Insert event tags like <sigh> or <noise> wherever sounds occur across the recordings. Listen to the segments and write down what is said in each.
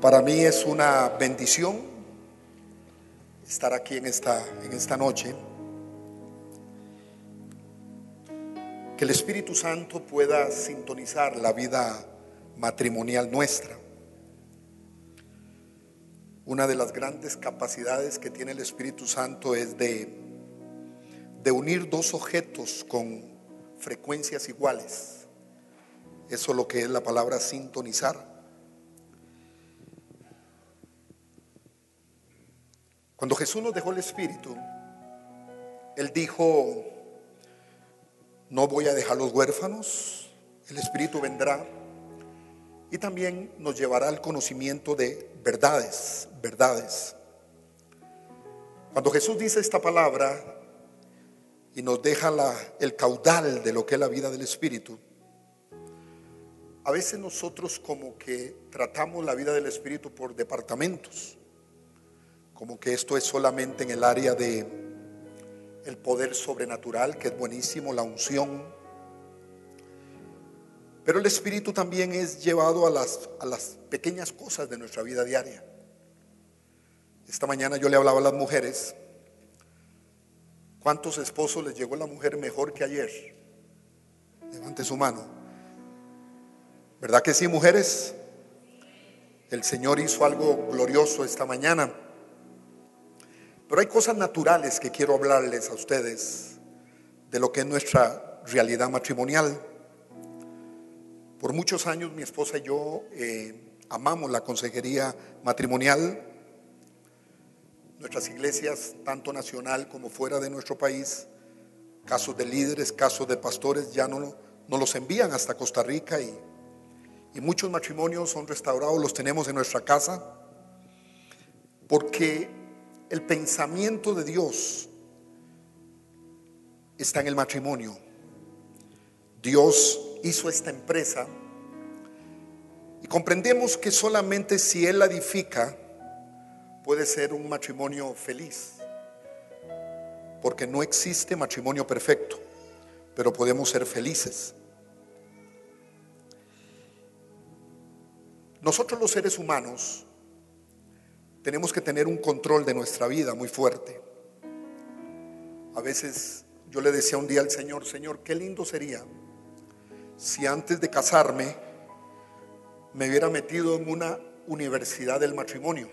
Para mí es una bendición estar aquí en esta, en esta noche. Que el Espíritu Santo pueda sintonizar la vida matrimonial nuestra. Una de las grandes capacidades que tiene el Espíritu Santo es de, de unir dos objetos con frecuencias iguales. Eso es lo que es la palabra sintonizar. Cuando Jesús nos dejó el Espíritu, Él dijo, no voy a dejar los huérfanos, el Espíritu vendrá y también nos llevará al conocimiento de verdades, verdades. Cuando Jesús dice esta palabra y nos deja la, el caudal de lo que es la vida del Espíritu, a veces nosotros como que tratamos la vida del Espíritu por departamentos como que esto es solamente en el área de el poder sobrenatural, que es buenísimo, la unción. Pero el espíritu también es llevado a las, a las pequeñas cosas de nuestra vida diaria. Esta mañana yo le hablaba a las mujeres, ¿cuántos esposos les llegó la mujer mejor que ayer? Levante su mano. ¿Verdad que sí, mujeres? El Señor hizo algo glorioso esta mañana. Pero hay cosas naturales que quiero hablarles a ustedes de lo que es nuestra realidad matrimonial. Por muchos años mi esposa y yo eh, amamos la consejería matrimonial. Nuestras iglesias, tanto nacional como fuera de nuestro país, casos de líderes, casos de pastores, ya no, no los envían hasta Costa Rica y, y muchos matrimonios son restaurados, los tenemos en nuestra casa, porque el pensamiento de Dios está en el matrimonio. Dios hizo esta empresa y comprendemos que solamente si Él la edifica puede ser un matrimonio feliz. Porque no existe matrimonio perfecto, pero podemos ser felices. Nosotros los seres humanos tenemos que tener un control de nuestra vida muy fuerte. A veces yo le decía un día al Señor, Señor, qué lindo sería si antes de casarme me hubiera metido en una universidad del matrimonio.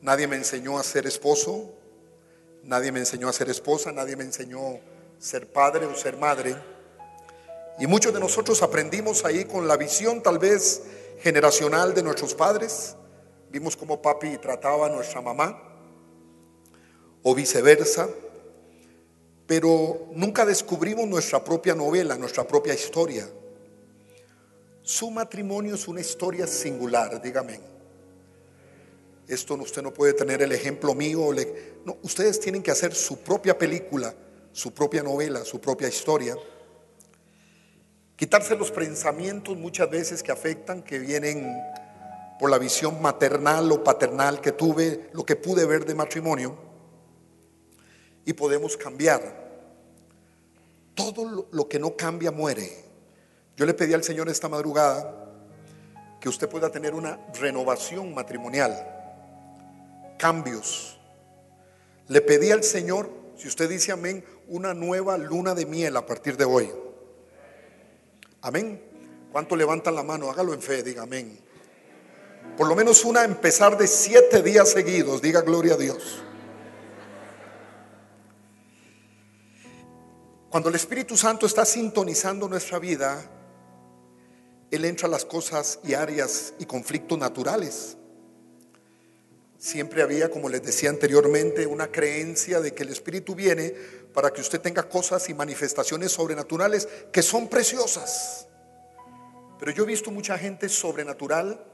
Nadie me enseñó a ser esposo, nadie me enseñó a ser esposa, nadie me enseñó a ser padre o ser madre. Y muchos de nosotros aprendimos ahí con la visión tal vez generacional de nuestros padres Vimos cómo papi trataba a nuestra mamá o viceversa, pero nunca descubrimos nuestra propia novela, nuestra propia historia. Su matrimonio es una historia singular, dígame. Esto usted no puede tener el ejemplo mío. No, ustedes tienen que hacer su propia película, su propia novela, su propia historia. Quitarse los pensamientos muchas veces que afectan, que vienen por la visión maternal o paternal que tuve, lo que pude ver de matrimonio, y podemos cambiar. Todo lo que no cambia muere. Yo le pedí al Señor esta madrugada que usted pueda tener una renovación matrimonial, cambios. Le pedí al Señor, si usted dice amén, una nueva luna de miel a partir de hoy. Amén. ¿Cuánto levantan la mano? Hágalo en fe, diga amén. Por lo menos una empezar de siete días seguidos. Diga gloria a Dios. Cuando el Espíritu Santo está sintonizando nuestra vida, Él entra a las cosas y áreas y conflictos naturales. Siempre había, como les decía anteriormente, una creencia de que el Espíritu viene para que usted tenga cosas y manifestaciones sobrenaturales que son preciosas. Pero yo he visto mucha gente sobrenatural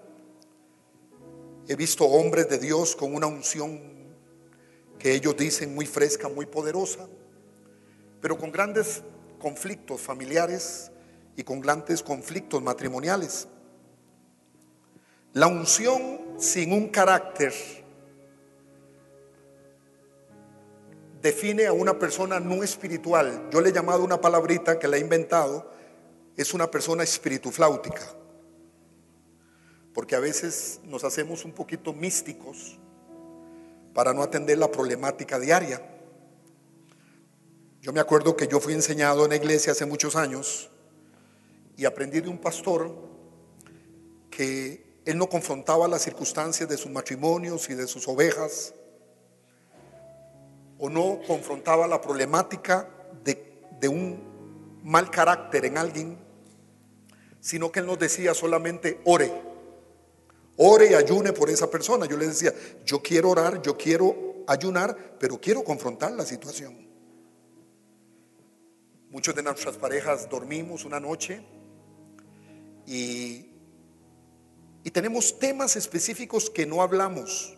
He visto hombres de Dios con una unción que ellos dicen muy fresca, muy poderosa, pero con grandes conflictos familiares y con grandes conflictos matrimoniales. La unción sin un carácter define a una persona no espiritual. Yo le he llamado una palabrita que la he inventado, es una persona espiritufláutica. Porque a veces nos hacemos un poquito místicos para no atender la problemática diaria. Yo me acuerdo que yo fui enseñado en la iglesia hace muchos años y aprendí de un pastor que él no confrontaba las circunstancias de sus matrimonios y de sus ovejas, o no confrontaba la problemática de, un mal carácter en alguien, sino que él nos decía solamente ore, ore y ayune por esa persona. Yo le decía, yo quiero orar, yo quiero ayunar, pero quiero confrontar la situación. Muchos de nuestras parejas dormimos una noche y, y tenemos temas específicos que no hablamos.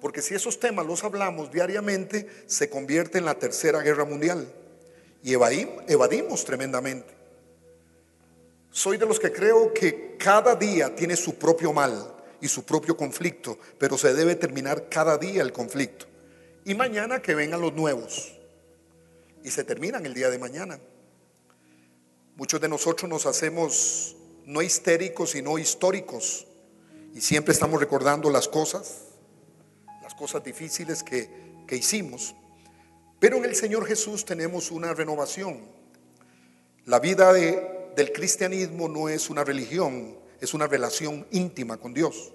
Porque si esos temas los hablamos diariamente, se convierte en la tercera guerra mundial. Y evadimos tremendamente. Soy de los que creo que cada día tiene su propio mal y su propio conflicto, pero se debe terminar cada día el conflicto. Y mañana que vengan los nuevos. Y se terminan el día de mañana. Muchos de nosotros nos hacemos no histéricos, sino históricos. Y siempre estamos recordando las cosas, las cosas difíciles que, que hicimos. Pero en el Señor Jesús tenemos una renovación. La vida de, del cristianismo no es una religión, es una relación íntima con Dios.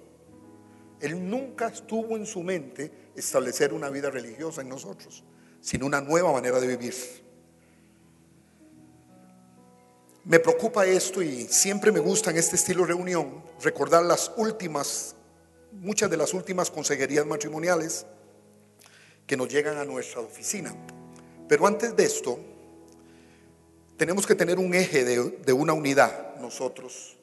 Él nunca estuvo en su mente establecer una vida religiosa en nosotros, sino una nueva manera de vivir. Me preocupa esto y siempre me gusta en este estilo de reunión recordar las últimas, muchas de las últimas consejerías matrimoniales que nos llegan a nuestra oficina. Pero antes de esto, tenemos que tener un eje de, una unidad nosotros.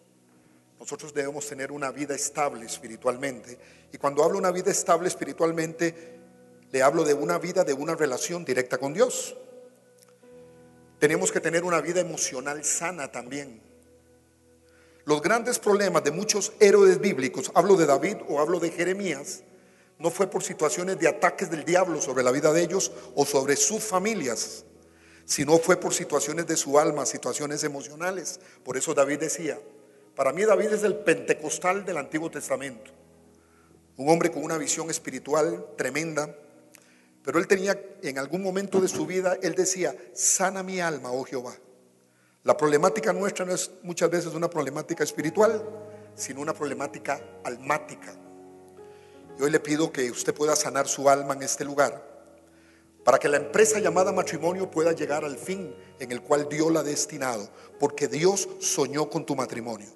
Nosotros debemos tener una vida estable espiritualmente. Y cuando hablo de una vida estable espiritualmente, le hablo de una vida de una relación directa con Dios. Tenemos que tener una vida emocional sana también. Los grandes problemas de muchos héroes bíblicos, hablo de David o hablo de Jeremías, no fue por situaciones de ataques del diablo sobre la vida de ellos o sobre sus familias, si no fue por situaciones de su alma, situaciones emocionales. Por eso David decía, para mí David es el pentecostal del Antiguo Testamento, un hombre con una visión espiritual tremenda, pero él tenía en algún momento de su vida, él decía, sana mi alma, oh Jehová. La problemática nuestra no es muchas veces una problemática espiritual, sino una problemática almática. Y hoy le pido que usted pueda sanar su alma en este lugar para que la empresa llamada matrimonio pueda llegar al fin en el cual Dios la ha destinado, porque Dios soñó con tu matrimonio.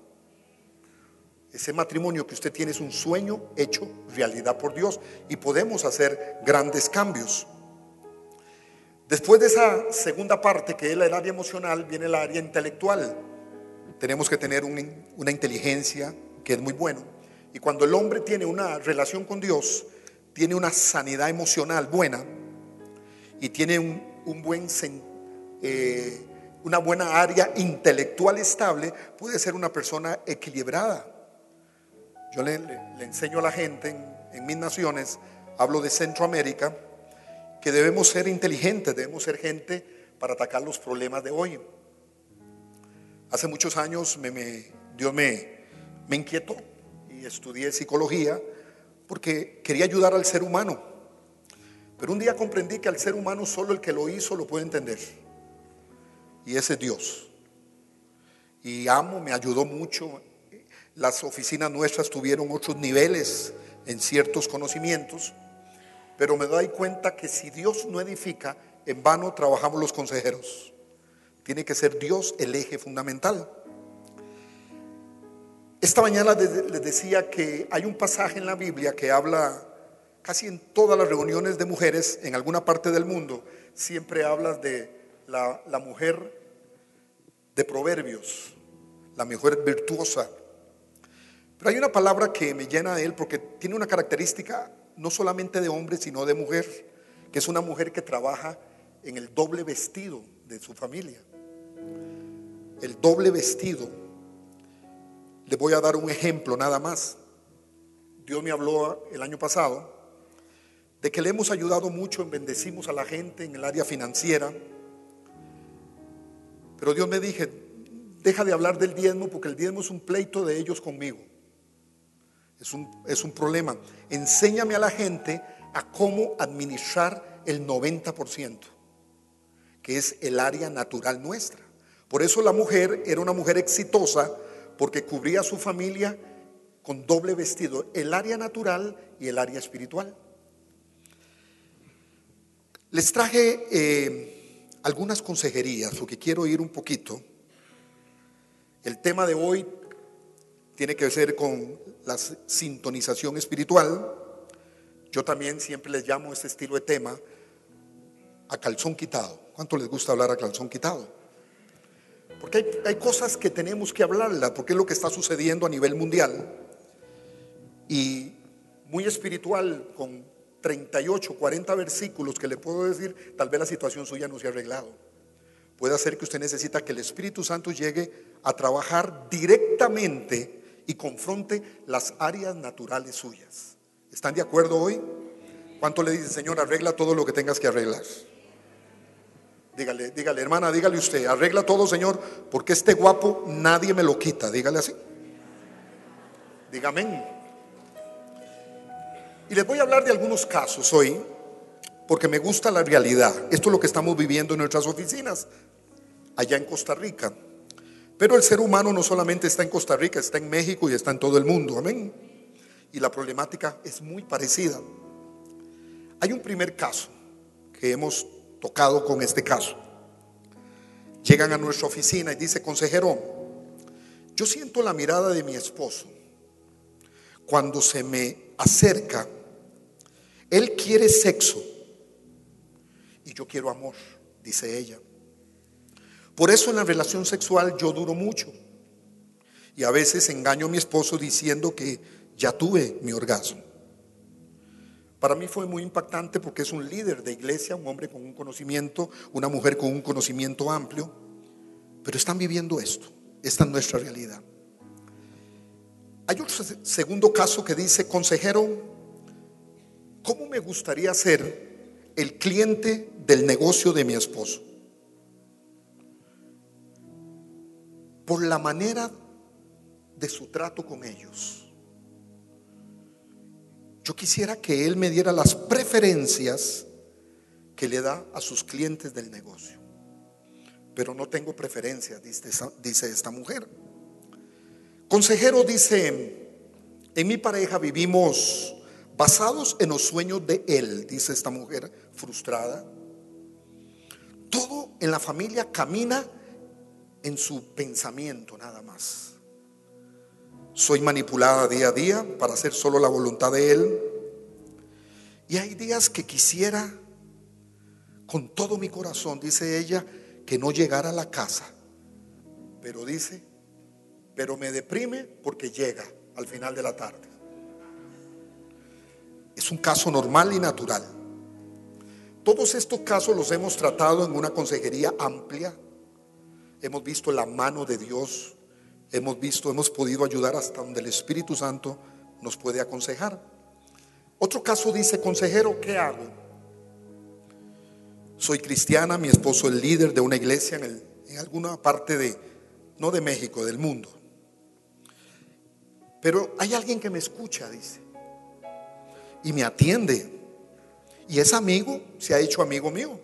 Ese matrimonio que usted tiene es un sueño hecho realidad por Dios y podemos hacer grandes cambios. Después de esa segunda parte, que es el área emocional, viene el área intelectual. Tenemos que tener una inteligencia que es muy bueno. Y cuando el hombre tiene una relación con Dios, tiene una sanidad emocional buena, y tiene un, buen, eh, una buena área intelectual estable, puede ser una persona equilibrada. Yo le, enseño a la gente en, mis naciones, hablo de Centroamérica, que debemos ser inteligentes, debemos ser gente para atacar los problemas de hoy. Hace muchos años me, Dios me inquietó y estudié psicología porque quería ayudar al ser humano. Pero un día comprendí que al ser humano solo el que lo hizo lo puede entender. Y ese es Dios. Y amo, me ayudó mucho. Las oficinas nuestras tuvieron otros niveles en ciertos conocimientos. Pero me doy cuenta que si Dios no edifica, en vano trabajamos los consejeros. Tiene que ser Dios el eje fundamental. Esta mañana les decía que hay un pasaje en la Biblia que habla casi en todas las reuniones de mujeres en alguna parte del mundo, siempre hablas de la, mujer de proverbios, la mujer virtuosa. Pero hay una palabra que me llena de él porque tiene una característica no solamente de hombre, sino de mujer, que es una mujer que trabaja en el doble vestido de su familia. El doble vestido. Le voy a dar un ejemplo nada más. Dios me habló el año pasado de que le hemos ayudado mucho en bendecimos a la gente en el área financiera. Pero Dios me dije, deja de hablar del diezmo porque el diezmo es un pleito de ellos conmigo. Es un, es un problema. Enséñame a la gente a cómo administrar el 90%, que es el área natural nuestra. Por eso la mujer era una mujer exitosa porque cubría a su familia con doble vestido, el área natural y el área espiritual. Les traje eh, algunas consejerías, porque quiero ir un poquito. El tema de hoy tiene que ver con la sintonización espiritual. Yo también siempre les llamo este estilo de tema a calzón quitado. ¿Cuánto les gusta hablar a calzón quitado? Porque hay, hay cosas que tenemos que hablarla, porque es lo que está sucediendo a nivel mundial. Y muy espiritual, con 38, 40 versículos que le puedo decir, tal vez la situación suya no se ha arreglado. Puede ser que usted necesita que el Espíritu Santo llegue a trabajar directamente y confronte las áreas naturales suyas. ¿Están de acuerdo hoy? ¿Cuánto le dice, Señor, arregla todo lo que tengas que arreglar? Dígale, dígale, hermana, dígale usted, arregla todo, Señor, porque este guapo nadie me lo quita. Dígale así. Dígame. Y les voy a hablar de algunos casos hoy, porque me gusta la realidad. Esto es lo que estamos viviendo en nuestras oficinas, allá en Costa Rica. Pero el ser humano no solamente está en Costa Rica, está en México y está en todo el mundo. Amén. Y la problemática es muy parecida. Hay un primer caso que hemos tocado con este caso. Llegan a nuestra oficina y dice, consejero, yo siento la mirada de mi esposo cuando se me acerca él quiere sexo y yo quiero amor, dice ella. Por eso en la relación sexual yo duro mucho. Y a veces engaño a mi esposo diciendo que ya tuve mi orgasmo. Para mí fue muy impactante porque es un líder de iglesia, un hombre con un conocimiento, una mujer con un conocimiento amplio, pero están viviendo esto. Esta es nuestra realidad. Hay otro segundo caso que dice, consejero, ¿cómo me gustaría ser el cliente del negocio de mi esposo? Por la manera de su trato con ellos. Yo quisiera que él me diera las preferencias que le da a sus clientes del negocio. Pero no tengo preferencias, dice, esta mujer. Consejero dice, en mi pareja vivimos basados en los sueños de él, dice esta mujer frustrada. Todo en la familia camina en su pensamiento nada más. Soy manipulada día a día para hacer solo la voluntad de él. Y hay días que quisiera con todo mi corazón, dice ella, que no llegara a la casa. Pero dice, pero me deprime porque llega al final de la tarde. Es un caso normal y natural. Todos estos casos los hemos tratado en una consejería amplia. Hemos visto la mano de Dios. Hemos visto, hemos podido ayudar hasta donde el Espíritu Santo nos puede aconsejar. Otro caso dice, consejero, ¿qué hago? Soy cristiana, mi esposo es líder de una iglesia en, en alguna parte de, no de México, del mundo. Pero hay alguien que me escucha, dice y me atiende. Y es amigo, se ha hecho amigo mío.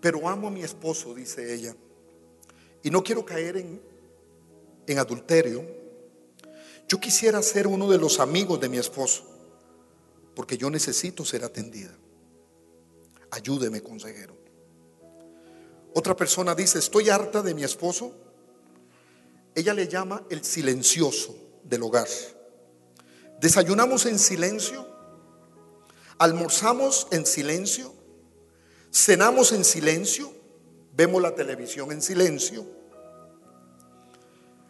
Pero amo a mi esposo, dice ella. Y no quiero caer en, en adulterio. Yo quisiera ser uno de los amigos de mi esposo, porque yo necesito ser atendida. Ayúdeme, consejero. Otra persona dice, estoy harta de mi esposo. Ella le llama el silencioso del hogar. Desayunamos en silencio, almorzamos en silencio, cenamos en silencio, vemos la televisión en silencio.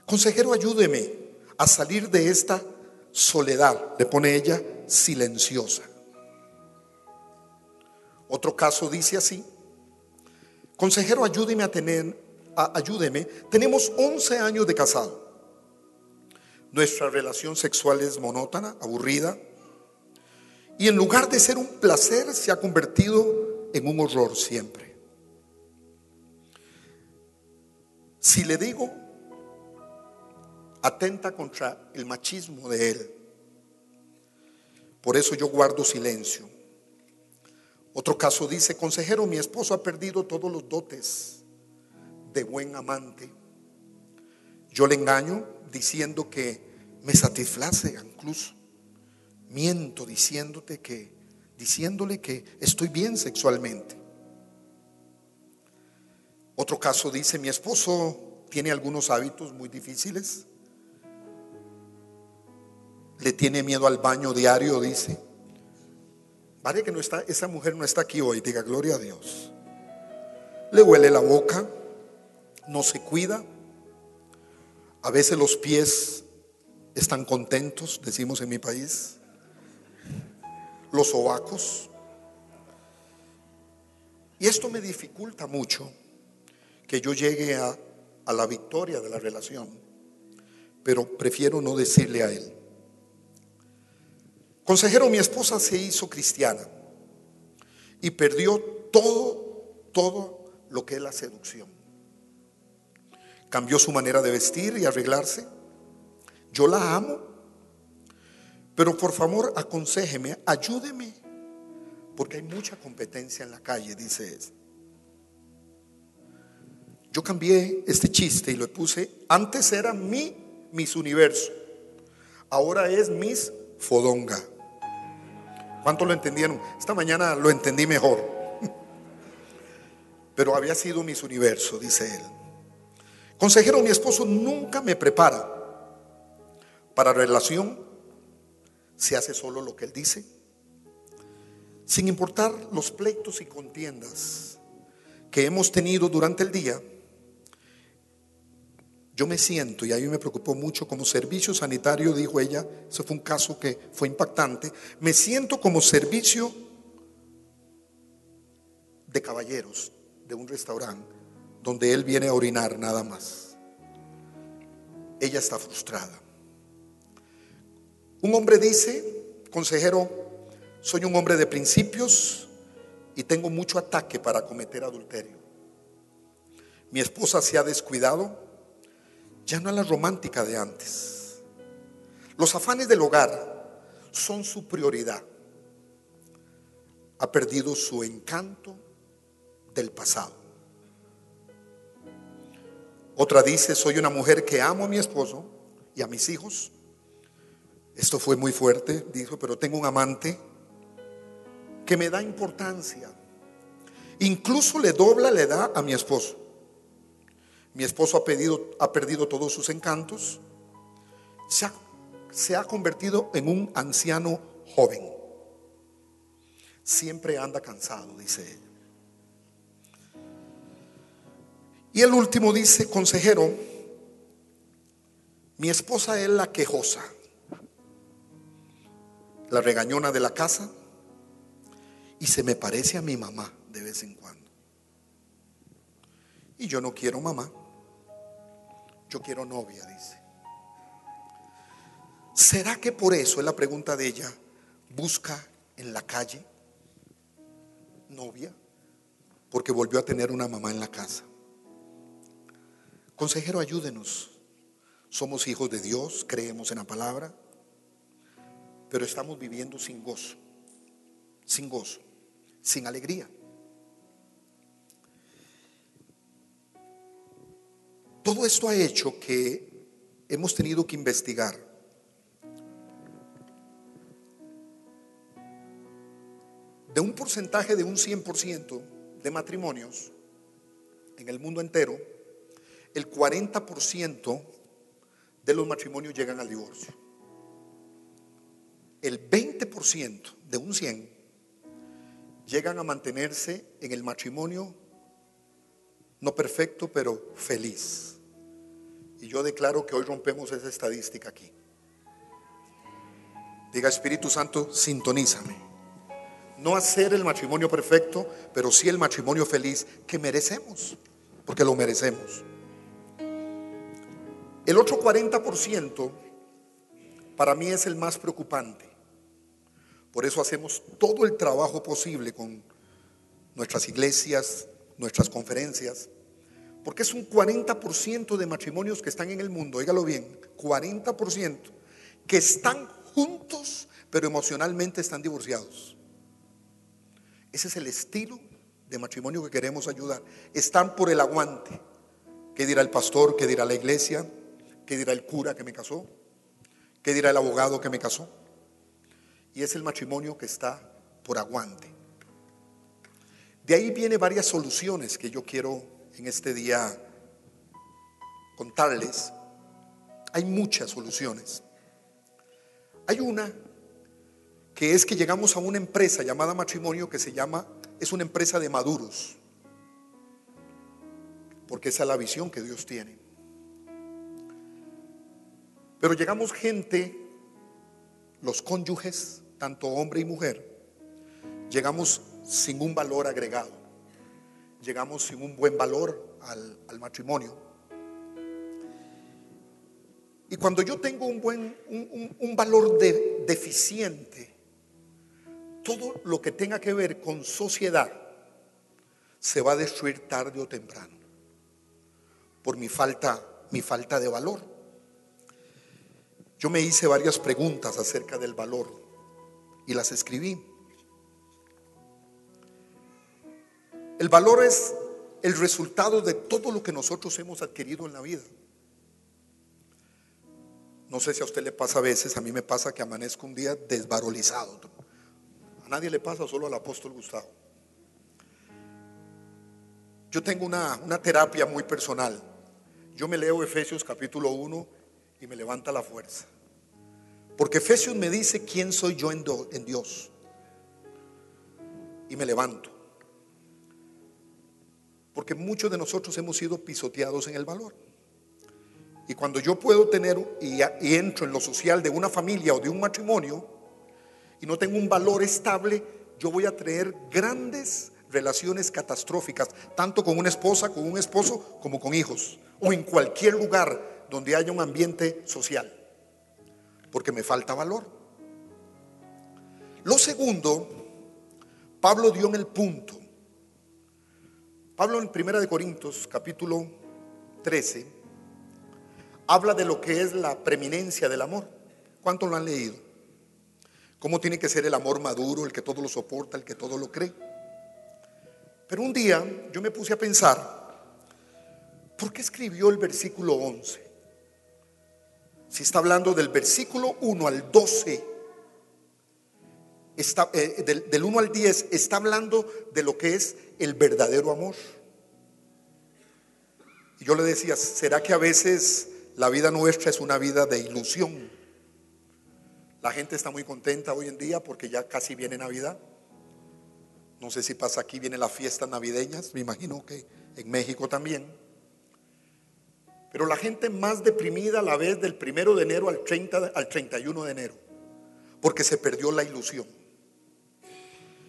Consejero, ayúdeme a salir de esta soledad, le pone ella, silenciosa. Otro caso dice así, consejero, ayúdeme a tener, ayúdeme, tenemos 11 años de casado. Nuestra relación sexual es monótona, aburrida. Y en lugar de ser un placer, se ha convertido en un horror siempre. Si le digo, atenta contra el machismo de él. Por eso yo guardo silencio. Otro caso dice, consejero, mi esposo ha perdido todos los dotes de buen amante. Yo le engaño diciendo que me satisface incluso. Miento diciéndote que diciéndole que estoy bien sexualmente. Otro caso dice, mi esposo tiene algunos hábitos muy difíciles. Le tiene miedo al baño diario, dice. Vale que no está, esa mujer no está aquí hoy, diga gloria a Dios. Le huele la boca, no se cuida. A veces los pies están contentos, decimos en mi país. Los sobacos. Y esto me dificulta mucho que yo llegue a, a la victoria de la relación, pero prefiero no decirle a él. Consejero, mi esposa se hizo cristiana y perdió todo, todo lo que es la seducción. Cambió su manera de vestir y arreglarse. Yo la amo, pero por favor aconsejeme, ayúdeme, porque hay mucha competencia en la calle, dice él. Yo cambié este chiste y lo puse, antes era mi Miss Universo, ahora es Miss Fodonga. ¿Cuánto lo entendieron? Esta mañana lo entendí mejor. <laughs> Pero había sido mis universo, dice él. Consejero, mi esposo nunca me prepara para relación. Se hace solo lo que él dice. Sin importar los pleitos y contiendas que hemos tenido durante el día, yo me siento, y a mí me preocupó mucho como servicio sanitario, dijo ella, ese fue un caso que fue impactante, me siento como servicio de caballeros de un restaurante donde él viene a orinar nada más. Ella está frustrada. Un hombre dice, consejero, soy un hombre de principios y tengo mucho ataque para cometer adulterio. Mi esposa se ha descuidado ya no es la romántica de antes. Los afanes del hogar son su prioridad. Ha perdido su encanto del pasado. Otra dice, soy una mujer que amo a mi esposo y a mis hijos. Esto fue muy fuerte, dijo, pero tengo un amante que me da importancia. Incluso le dobla la edad a mi esposo. Mi esposo ha, pedido, ha perdido todos sus encantos. Se ha, se ha convertido en un anciano joven. Siempre anda cansado, dice ella. Y el último dice, consejero, mi esposa es la quejosa, la regañona de la casa, y se me parece a mi mamá de vez en cuando. Y yo no quiero mamá. Yo quiero novia, dice. ¿Será que por eso es la pregunta de ella? Busca en la calle novia porque volvió a tener una mamá en la casa. Consejero, ayúdenos. Somos hijos de Dios, creemos en la palabra, pero estamos viviendo sin gozo, sin gozo, sin alegría. Todo esto ha hecho que hemos tenido que investigar. De un porcentaje de un 100% de matrimonios en el mundo entero, el 40% de los matrimonios llegan al divorcio. El 20% de un 100 llegan a mantenerse en el matrimonio no perfecto, pero feliz. Y yo declaro que hoy rompemos esa estadística aquí. Diga Espíritu Santo, sintonízame. No hacer el matrimonio perfecto, pero sí el matrimonio feliz que merecemos, porque lo merecemos. El otro 40% para mí es el más preocupante. Por eso hacemos todo el trabajo posible con nuestras iglesias, nuestras conferencias, Porque es un 40% de matrimonios que están en el mundo, dígalo bien, 40% que están juntos, pero emocionalmente están divorciados. Ese es el estilo de matrimonio que queremos ayudar. Están por el aguante. ¿Qué dirá el pastor? ¿Qué dirá la iglesia? ¿Qué dirá el cura que me casó? ¿Qué dirá el abogado que me casó? Y es el matrimonio que está por aguante. De ahí viene varias soluciones que yo quiero en este día contarles. Hay muchas soluciones. Hay una que es que llegamos a una empresa llamada matrimonio que se llama, es una empresa de maduros, porque esa es la visión que Dios tiene. Pero llegamos gente, los cónyuges, tanto hombre y mujer, llegamos sin un valor agregado, llegamos sin un buen valor al, matrimonio. Y cuando yo tengo un buen, un, valor deficiente, todo lo que tenga que ver con sociedad se va a destruir tarde o temprano por mi falta, mi falta de valor. Yo me hice varias preguntas acerca del valor y las escribí. El valor es el resultado de todo lo que nosotros hemos adquirido en la vida. No sé si a usted le pasa a veces, a mí me pasa que amanezco un día desvarolizado. A nadie le pasa, solo al apóstol Gustavo. Yo tengo una, una terapia muy personal. Yo me leo Efesios capítulo 1 y me levanta la fuerza. Porque Efesios me dice quién soy yo en, Dios. Y me levanto. Porque muchos de nosotros hemos sido pisoteados en el valor. Y cuando yo puedo tener y, entro en lo social de una familia o de un matrimonio y no tengo un valor estable, yo voy a traer grandes relaciones catastróficas, tanto con una esposa, con un esposo, como con hijos, o en cualquier lugar donde haya un ambiente social, porque me falta valor. Lo segundo, Pablo dio en el punto Pablo en Primera de Corintios, capítulo 13, habla de lo que es la preeminencia del amor. ¿Cuántos lo han leído? ¿Cómo tiene que ser el amor maduro, el que todo lo soporta, el que todo lo cree? Pero un día yo me puse a pensar, ¿por qué escribió el versículo 11? Si está hablando del versículo 1 al 12, está, eh, del, del 1 al 10, está hablando de lo que es el verdadero amor. Y yo le decía, ¿será que a veces la vida nuestra es una vida de ilusión? La gente está muy contenta hoy en día porque ya casi viene Navidad. No sé si pasa aquí, vienen las fiestas navideñas, me imagino que en México también. Pero la gente más deprimida la vez del primero de enero al, 30, al 31 de enero, porque se perdió la ilusión.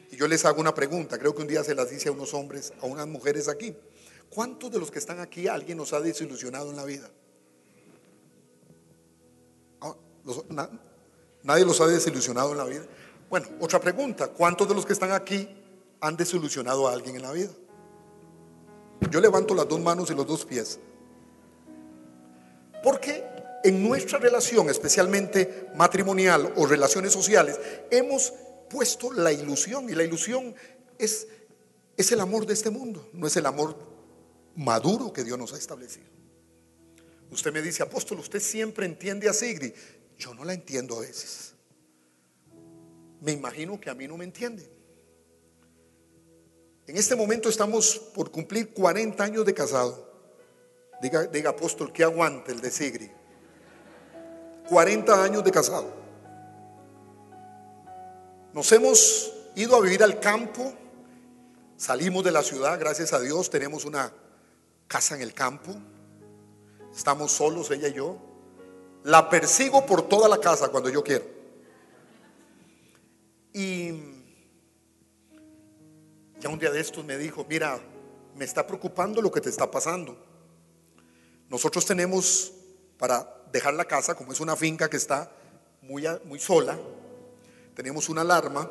Y yo les hago una pregunta, creo que un día se las dice a unos hombres, a unas mujeres aquí. ¿Cuántos de los que están aquí alguien nos ha desilusionado en la vida? Ah, nadie los ha desilusionado en la vida. Bueno, otra pregunta, ¿cuántos de los que están aquí han desilusionado a alguien en la vida? Yo levanto las dos manos y los dos pies. Porque en nuestra relación, especialmente matrimonial o relaciones sociales, hemos puesto la ilusión. Y la ilusión es, es el amor de este mundo, no es el amor maduro que Dios nos ha establecido. Usted me dice, apóstol, usted siempre entiende a Sigrid. Yo no la entiendo a veces. Me imagino que a mí no me entiende. En este momento estamos por cumplir 40 años de casado. Diga, diga apóstol, que aguante el de Sigrid. 40 años de casado. Nos hemos ido a vivir al campo, salimos de la ciudad, gracias a Dios, tenemos una casa en el campo, estamos solos, ella y yo. La persigo por toda la casa cuando yo quiero. Y ya un día de estos me dijo, mira, me está preocupando lo que te está pasando. Nosotros tenemos para dejar la casa, como es una finca que está muy, muy sola, teníamos una alarma,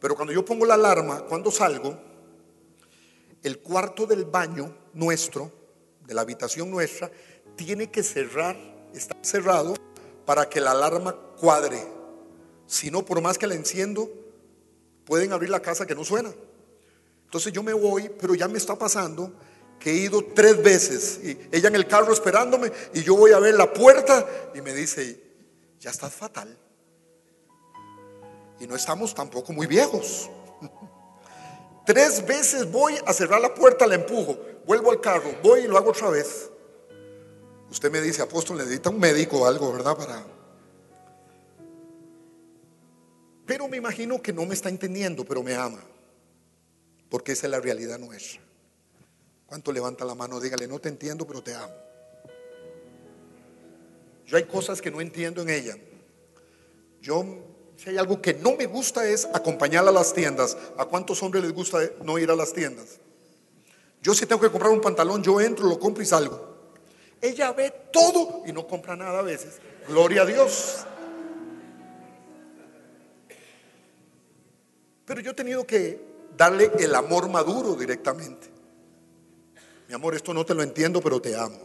pero cuando yo pongo la alarma, cuando salgo, el cuarto del baño nuestro, de la habitación nuestra, tiene que cerrar, está cerrado para que la alarma cuadre. Si no, por más que la enciendo, pueden abrir la casa que no suena. Entonces yo me voy, pero ya me está pasando que he ido tres veces y ella en el carro esperándome y yo voy a ver la puerta y me dice, ya estás fatal. Y no estamos tampoco muy viejos. <laughs> Tres veces voy a cerrar la puerta, la empujo, vuelvo al carro, voy y lo hago otra vez. Usted me dice, apóstol, necesita un médico o algo, ¿verdad? Para... Pero me imagino que no me está entendiendo, pero me ama. Porque esa es la realidad nuestra. ¿Cuánto levanta la mano? Dígale, no te entiendo, pero te amo. Yo hay cosas que no entiendo en ella. Yo si hay algo que no me gusta es acompañarla a las tiendas. ¿A cuántos hombres les gusta no ir a las tiendas? Yo si tengo que comprar un pantalón, yo entro, lo compro y salgo. Ella ve todo y no compra nada a veces. Gloria a Dios. Pero yo he tenido que darle el amor maduro directamente. Mi amor, esto no te lo entiendo, pero te amo.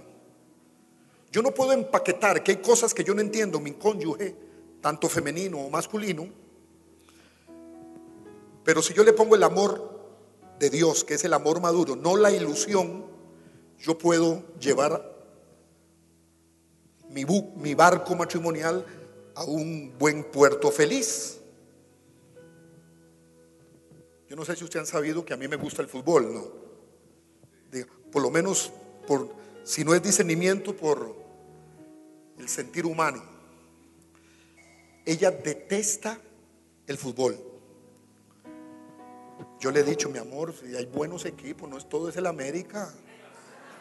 Yo no puedo empaquetar que hay cosas que yo no entiendo, mi cónyuge tanto femenino o masculino. Pero si yo le pongo el amor de Dios, que es el amor maduro, no la ilusión, yo puedo llevar mi, mi barco matrimonial a un buen puerto feliz. Yo no sé si ustedes han sabido que a mí me gusta el fútbol, ¿no? Por lo menos, por, si no es discernimiento, por el sentir humano. Ella detesta el fútbol. Yo le he dicho, mi amor, si hay buenos equipos, no es todo es el América.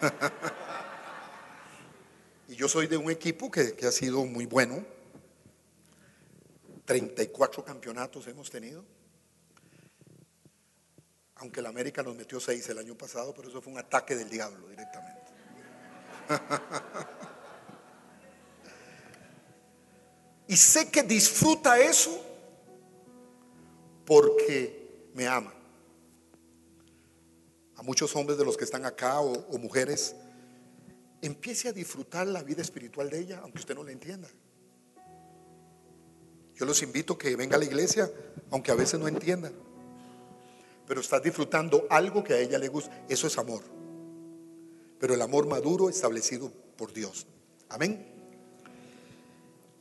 <laughs> y yo soy de un equipo que, que ha sido muy bueno. 34 campeonatos hemos tenido. Aunque el América nos metió 6 el año pasado, pero eso fue un ataque del diablo directamente. <laughs> Y sé que disfruta eso porque me ama. A muchos hombres de los que están acá o, mujeres, empiece a disfrutar la vida espiritual de ella, aunque usted no la entienda. Yo los invito a que venga a la iglesia, aunque a veces no entienda. Pero está disfrutando algo que a ella le gusta. Eso es amor. Pero el amor maduro establecido por Dios. Amén.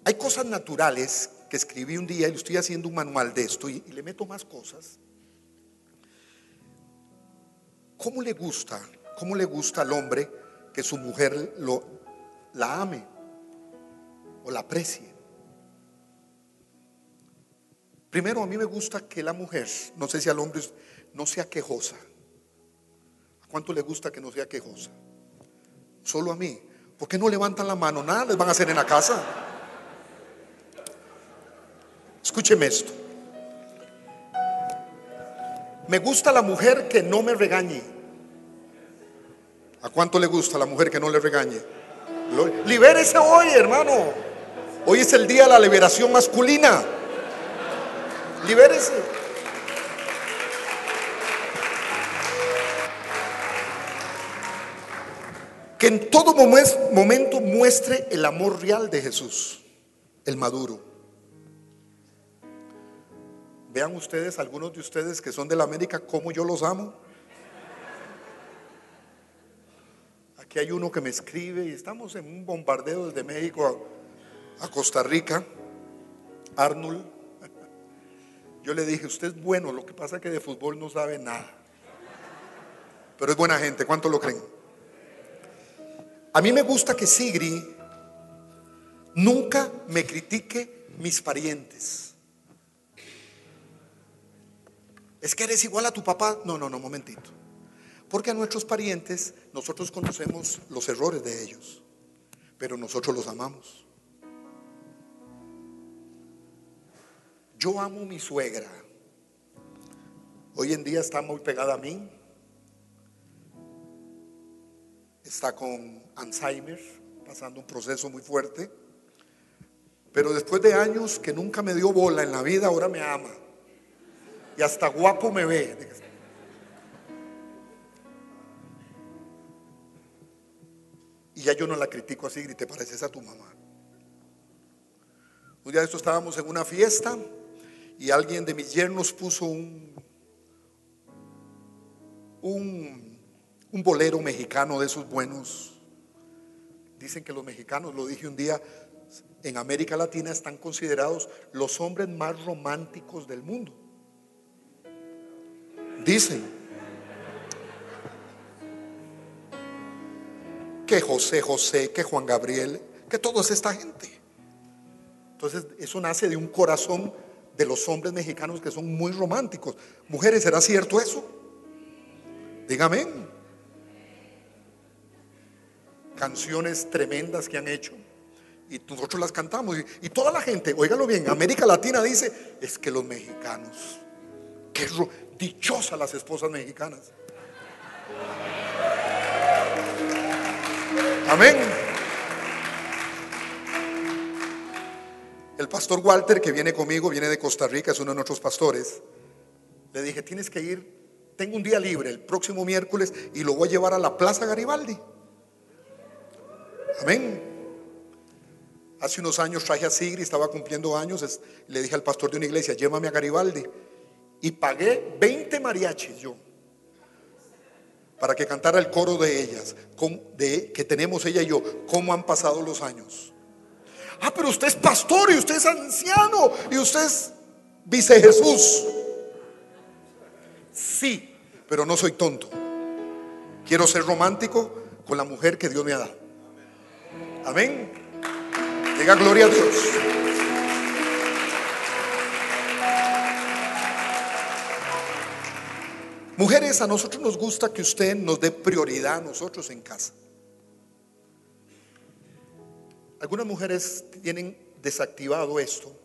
Hay cosas naturales que escribí un día y estoy haciendo un manual de esto y, le meto más cosas. ¿Cómo le gusta? ¿Cómo le gusta al hombre que su mujer lo, la ame o la aprecie? Primero, a mí me gusta que la mujer, no sé si al hombre, no sea quejosa. ¿A cuánto le gusta que no sea quejosa? Solo a mí. ¿Por qué no levantan la mano? Nada les van a hacer en la casa. Escúcheme esto. Me gusta la mujer que no me regañe. ¿A cuánto le gusta la mujer que no le regañe? Libérese hoy, hermano. Hoy es el día de la liberación masculina. Libérese. Que en todo momento muestre el amor real de Jesús, el maduro. Vean ustedes, algunos de ustedes que son de la América, cómo yo los amo. Aquí hay uno que me escribe y estamos en un bombardeo desde México a, Costa Rica. Arnold. Yo le dije, usted es bueno, lo que pasa es que de fútbol no sabe nada. Pero es buena gente, ¿cuánto lo creen? A mí me gusta que Sigri nunca me critique mis parientes. Es que eres igual a tu papá. No, no, no, momentito. Porque a nuestros parientes nosotros conocemos los errores de ellos, pero nosotros los amamos. Yo amo a mi suegra. Hoy en día está muy pegada a mí. está con Alzheimer, pasando un proceso muy fuerte. Pero después de años que nunca me dio bola en la vida, ahora me ama. Y hasta guapo me ve. Y ya yo no la critico así, y te pareces a tu mamá. Un día de esto estábamos en una fiesta y alguien de mis yernos puso un, un un bolero mexicano de esos buenos. Dicen que los mexicanos, lo dije un día, en América Latina están considerados los hombres más románticos del mundo. Dicen que José José, que Juan Gabriel, que toda esta gente. Entonces, eso nace de un corazón de los hombres mexicanos que son muy románticos. Mujeres, ¿será cierto eso? Dígame. Canciones tremendas que han hecho. Y nosotros las cantamos. Y, toda la gente, óigalo bien, América Latina dice, es que los mexicanos, qué dichosas las esposas mexicanas. Amén. El pastor Walter, que viene conmigo, viene de Costa Rica, es uno de nuestros pastores. Le dije, tienes que ir, tengo un día libre el próximo miércoles y lo voy a llevar a la Plaza Garibaldi. Amén. Hace unos años traje a Sigri, estaba cumpliendo años, le dije al pastor de una iglesia, llévame a Garibaldi. Y pagué 20 mariachis yo para que cantara el coro de ellas, de, que tenemos ella y yo, cómo han pasado los años. Ah, pero usted es pastor y usted es anciano y usted es vice Jesús. Sí, pero no soy tonto. Quiero ser romántico con la mujer que Dios me ha dado. Amén. Diga gloria a Dios. Mujeres, a nosotros nos gusta que usted nos dé prioridad a nosotros en casa. Algunas mujeres tienen desactivado esto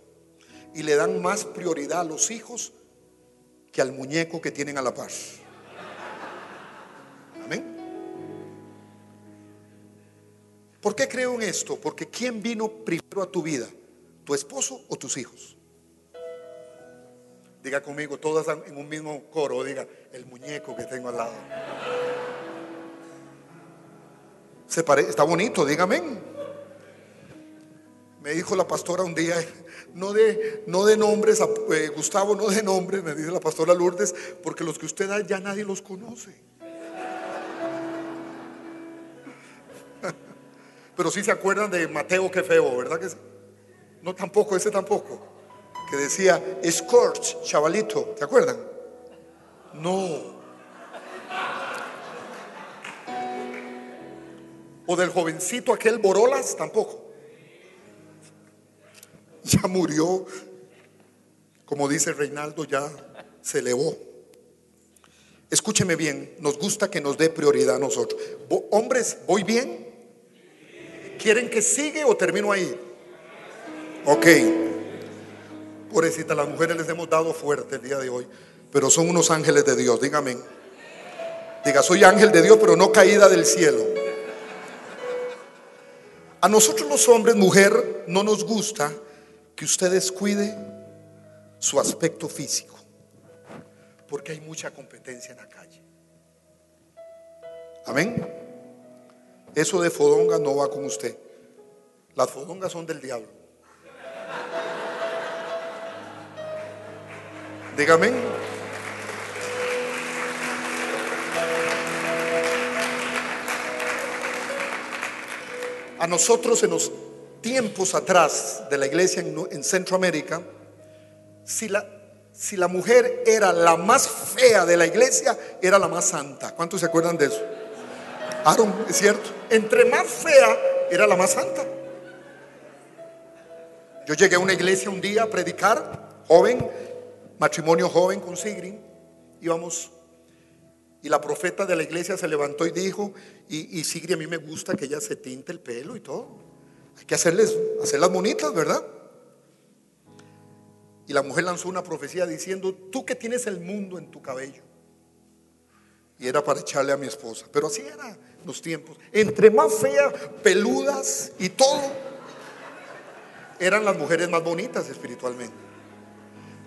y le dan más prioridad a los hijos que al muñeco que tienen a la par. ¿Por qué creo en esto? Porque ¿quién vino primero a tu vida? ¿Tu esposo o tus hijos? Diga conmigo, todas en un mismo coro, diga, el muñeco que tengo al lado. Se está bonito, dígame. Me dijo la pastora un día, no de, no de nombres, eh, Gustavo, no de nombres, me dice la pastora Lourdes, porque los que usted da ya nadie los conoce. Pero sí se acuerdan de Mateo, qué feo, ¿verdad que No, tampoco, ese tampoco. Que decía, Scorch, chavalito, ¿te acuerdan? No. O del jovencito aquel Borolas, tampoco ya murió, como dice Reinaldo, ya se elevó. Escúcheme bien, nos gusta que nos dé prioridad a nosotros. Hombres, ¿voy bien? ¿Quieren que sigue o termino ahí? Ok. Pobrecita, las mujeres les hemos dado fuerte el día de hoy, pero son unos ángeles de Dios, dígame. Diga, soy ángel de Dios, pero no caída del cielo. A nosotros los hombres, mujer, no nos gusta que usted descuide su aspecto físico, porque hay mucha competencia en la calle. Amén. Eso de fodonga no va con usted. Las fodongas son del diablo. Dígame. A nosotros se nos tiempos atrás de la iglesia en, Centroamérica, si la, si la mujer era la más fea de la iglesia, era la más santa. ¿Cuántos se acuerdan de eso? Aaron, es cierto. Entre más fea, era la más santa. Yo llegué a una iglesia un día a predicar, joven, matrimonio joven con Sigrid, íbamos, y la profeta de la iglesia se levantó y dijo, y, y a mí me gusta que ella se tinte el pelo y todo. Hay que hacerles, hacerlas bonitas, ¿verdad? Y la mujer lanzó una profecía diciendo, tú que tienes el mundo en tu cabello. Y era para echarle a mi esposa. Pero así eran los tiempos. Entre más feas, peludas y todo, eran las mujeres más bonitas espiritualmente.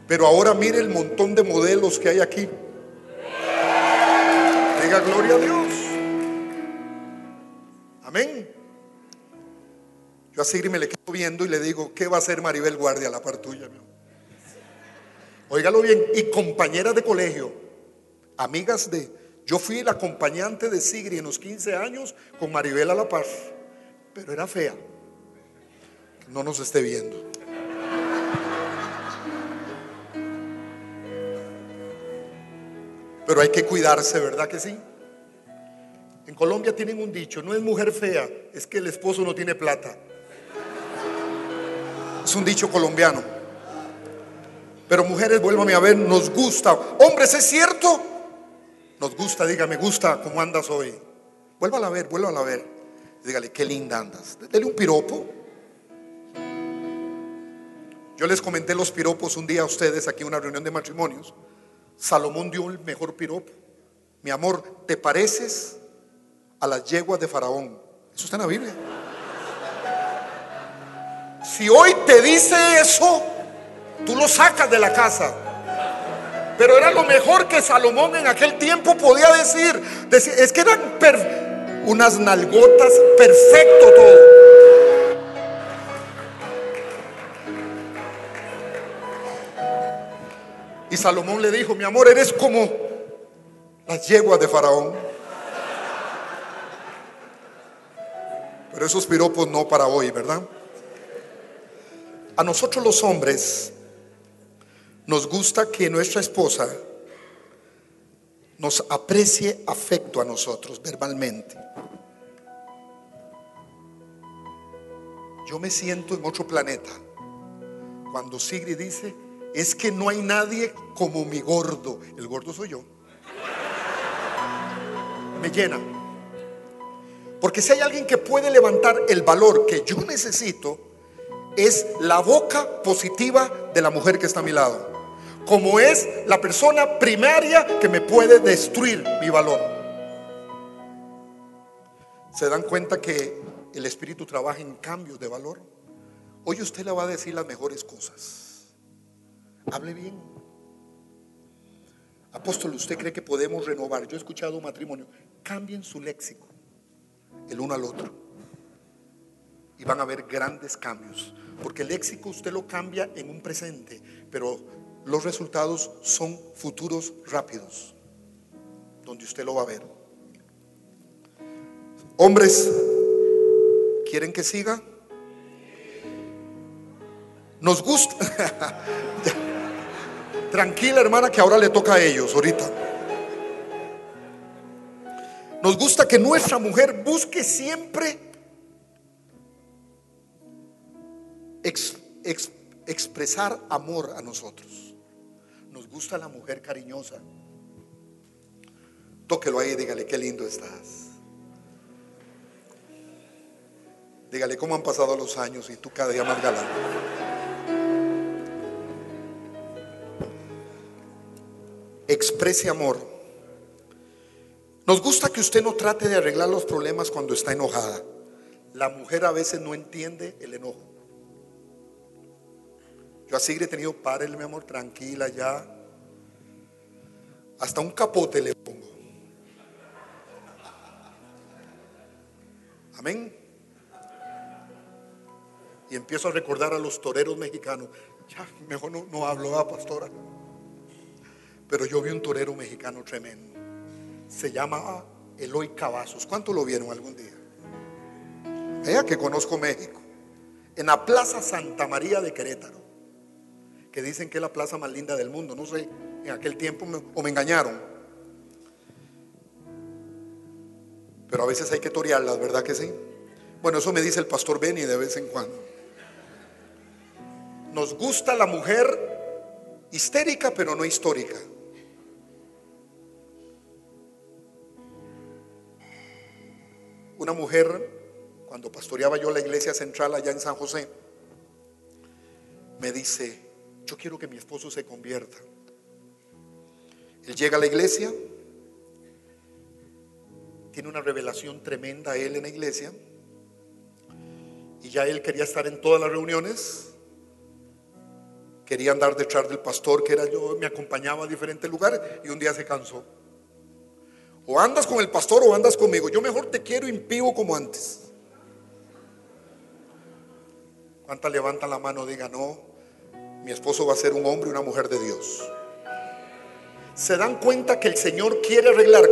Pero ahora mire el montón de modelos que hay aquí. Diga gloria a Dios. Amén. Yo a Sigrid me le quedo viendo y le digo, ¿qué va a hacer Maribel Guardia a la par tuya? Óigalo bien, y compañeras de colegio, amigas de... Yo fui el acompañante de Sigrid en los 15 años con Maribel a la par, pero era fea. No nos esté viendo. Pero hay que cuidarse, ¿verdad que sí? En Colombia tienen un dicho, no es mujer fea, es que el esposo no tiene plata. Es un dicho colombiano. Pero mujeres, vuélvame a ver, nos gusta. Hombres, ¿es cierto? Nos gusta, dígame, gusta cómo andas hoy. Vuélvala a ver, vuélvala a ver. Dígale, qué linda andas. Dele un piropo. Yo les comenté los piropos un día a ustedes aquí en una reunión de matrimonios. Salomón dio el mejor piropo. Mi amor, ¿te pareces a las yeguas de Faraón? Eso está en la Biblia. Si hoy te dice eso, tú lo sacas de la casa. Pero era lo mejor que Salomón en aquel tiempo podía decir. es que eran unas nalgotas, perfecto todo. Y Salomón le dijo, mi amor, eres como las yeguas de Faraón. Pero esos piropos no para hoy, ¿verdad? A nosotros los hombres nos gusta que nuestra esposa nos aprecie afecto a nosotros verbalmente. Yo me siento en otro planeta cuando Sigrid dice, es que no hay nadie como mi gordo. El gordo soy yo. Me llena. Porque si hay alguien que puede levantar el valor que yo necesito, es la boca positiva de la mujer que está a mi lado. Como es la persona primaria que me puede destruir mi valor. ¿Se dan cuenta que el Espíritu trabaja en cambios de valor? Hoy usted le va a decir las mejores cosas. Hable bien. Apóstol, ¿usted cree que podemos renovar? Yo he escuchado un matrimonio. Cambien su léxico el uno al otro. Y van a ver grandes cambios. Porque el léxico usted lo cambia en un presente, pero los resultados son futuros rápidos, donde usted lo va a ver. Hombres, ¿quieren que siga? Nos gusta. <laughs> Tranquila hermana que ahora le toca a ellos ahorita. Nos gusta que nuestra mujer busque siempre expresar amor a nosotros. Nos gusta la mujer cariñosa. Tóquelo ahí, dígale qué lindo estás. Dígale cómo han pasado los años y tú cada día más galán. exprese amor. Nos gusta que usted no trate de arreglar los problemas cuando está enojada. La mujer a veces no entiende el enojo. Yo así he tenido, párele mi amor, tranquila ya. Hasta un capote le pongo. Amén. Y empiezo a recordar a los toreros mexicanos. Ya, mejor no, hablo, a pastora. Pero yo vi un torero mexicano tremendo. Se llama Eloy Cavazos. ¿Cuánto lo vieron algún día? Vea que conozco México. En la Plaza Santa María de Querétaro. Que dicen que es la plaza más linda del mundo. No sé, en aquel tiempo o me engañaron. Pero a veces hay que torearlas, ¿verdad que sí? Bueno, eso me dice el pastor Benny de vez en cuando. Nos gusta la mujer histérica, pero no histórica. Una mujer, cuando pastoreaba yo la iglesia central allá en San José, me dice, yo quiero que mi esposo se convierta. Él llega a la iglesia, tiene una revelación tremenda él en la iglesia, y ya él quería estar en todas las reuniones, quería andar detrás del pastor que era yo, me acompañaba a diferentes lugares, y un día se cansó. O andas con el pastor o andas conmigo. Yo mejor te quiero impío como antes. ¿Cuántas levantan la mano? Diga, no, mi esposo va a ser un hombre y una mujer de Dios. Se dan cuenta que el Señor quiere arreglar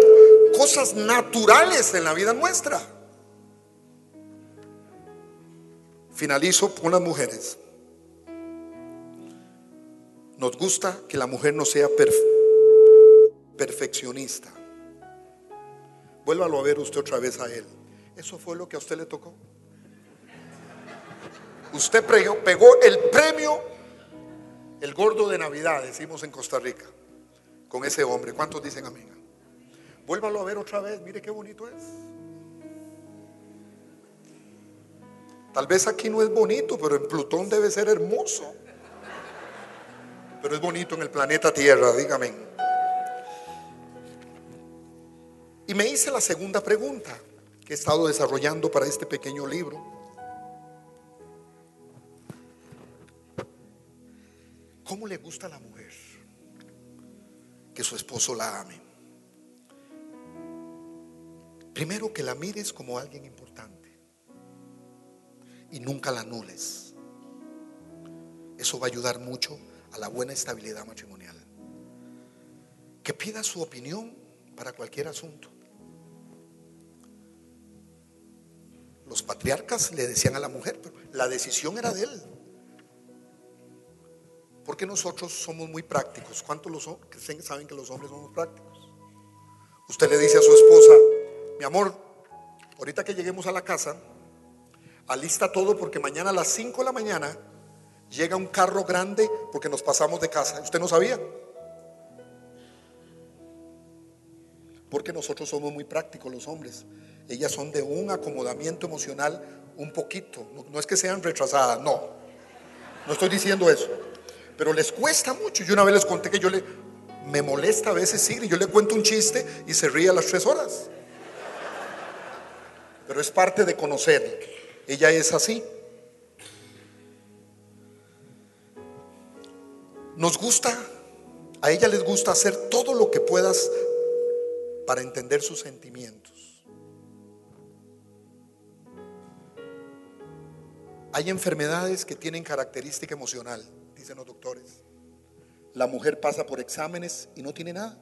cosas naturales en la vida nuestra. Finalizo con las mujeres. Nos gusta que la mujer no sea perfeccionista. Vuélvalo a ver usted otra vez a él. ¿Eso fue lo que a usted le tocó? Usted pegó el premio, el gordo de Navidad, decimos en Costa Rica, con ese hombre. ¿Cuántos dicen amén? Vuélvalo a ver otra vez, mire qué bonito es. Tal vez aquí no es bonito, pero en Plutón debe ser hermoso. Pero es bonito en el planeta Tierra, dígame. Y me hice la segunda pregunta que he estado desarrollando para este pequeño libro. ¿Cómo le gusta a la mujer que su esposo la ame? Primero que la mires como alguien importante y nunca la anules. Eso va a ayudar mucho a la buena estabilidad matrimonial. Que pida su opinión para cualquier asunto. Los patriarcas le decían a la mujer, pero la decisión era de él. Porque nosotros somos muy prácticos. ¿Cuántos saben que los hombres somos prácticos? Usted le dice a su esposa, mi amor, ahorita que lleguemos a la casa, alista todo porque mañana a las 5 de la mañana llega un carro grande porque nos pasamos de casa. ¿Usted no sabía? Porque nosotros somos muy prácticos los hombres. Ellas son de un acomodamiento emocional un poquito. No, es que sean retrasadas, no. No estoy diciendo eso. Pero les cuesta mucho. Yo una vez les conté que yo le me molesta a veces Sigrid. Yo le cuento un chiste y se ríe a las tres horas. Pero es parte de conocer. Ella es así. Nos gusta, a ella les gusta hacer todo lo que puedas para entender sus sentimientos. Hay enfermedades que tienen característica emocional, dicen los doctores. La mujer pasa por exámenes y no tiene nada.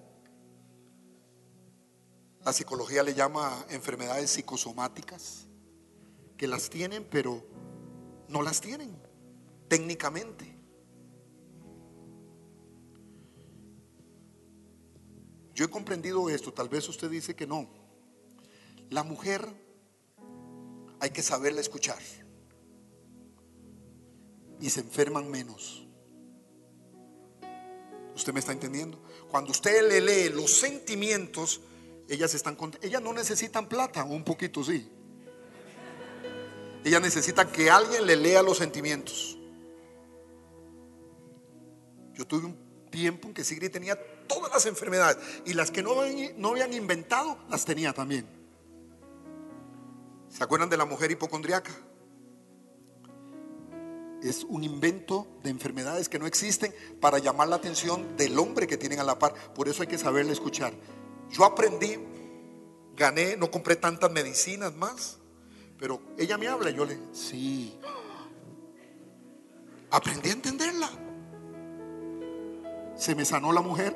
La psicología le llama enfermedades psicosomáticas, que las tienen pero no las tienen técnicamente. Yo he comprendido esto, tal vez usted dice que no. La mujer hay que saberla escuchar y se enferman menos. ¿Usted me está entendiendo? Cuando usted le lee los sentimientos, ellas están ellas no necesitan plata, un poquito sí. Ellas necesitan que alguien le lea los sentimientos. Yo tuve un tiempo en que Sigrid tenía todas las enfermedades y las que no, no habían inventado las tenía también. ¿Se acuerdan de la mujer hipocondriaca? Es un invento de enfermedades que no existen para llamar la atención del hombre que tienen a la par. Por eso hay que saberle escuchar. Yo aprendí, gané, no compré tantas medicinas más, pero ella me habla y yo le, sí, aprendí a entenderla. Se me sanó la mujer.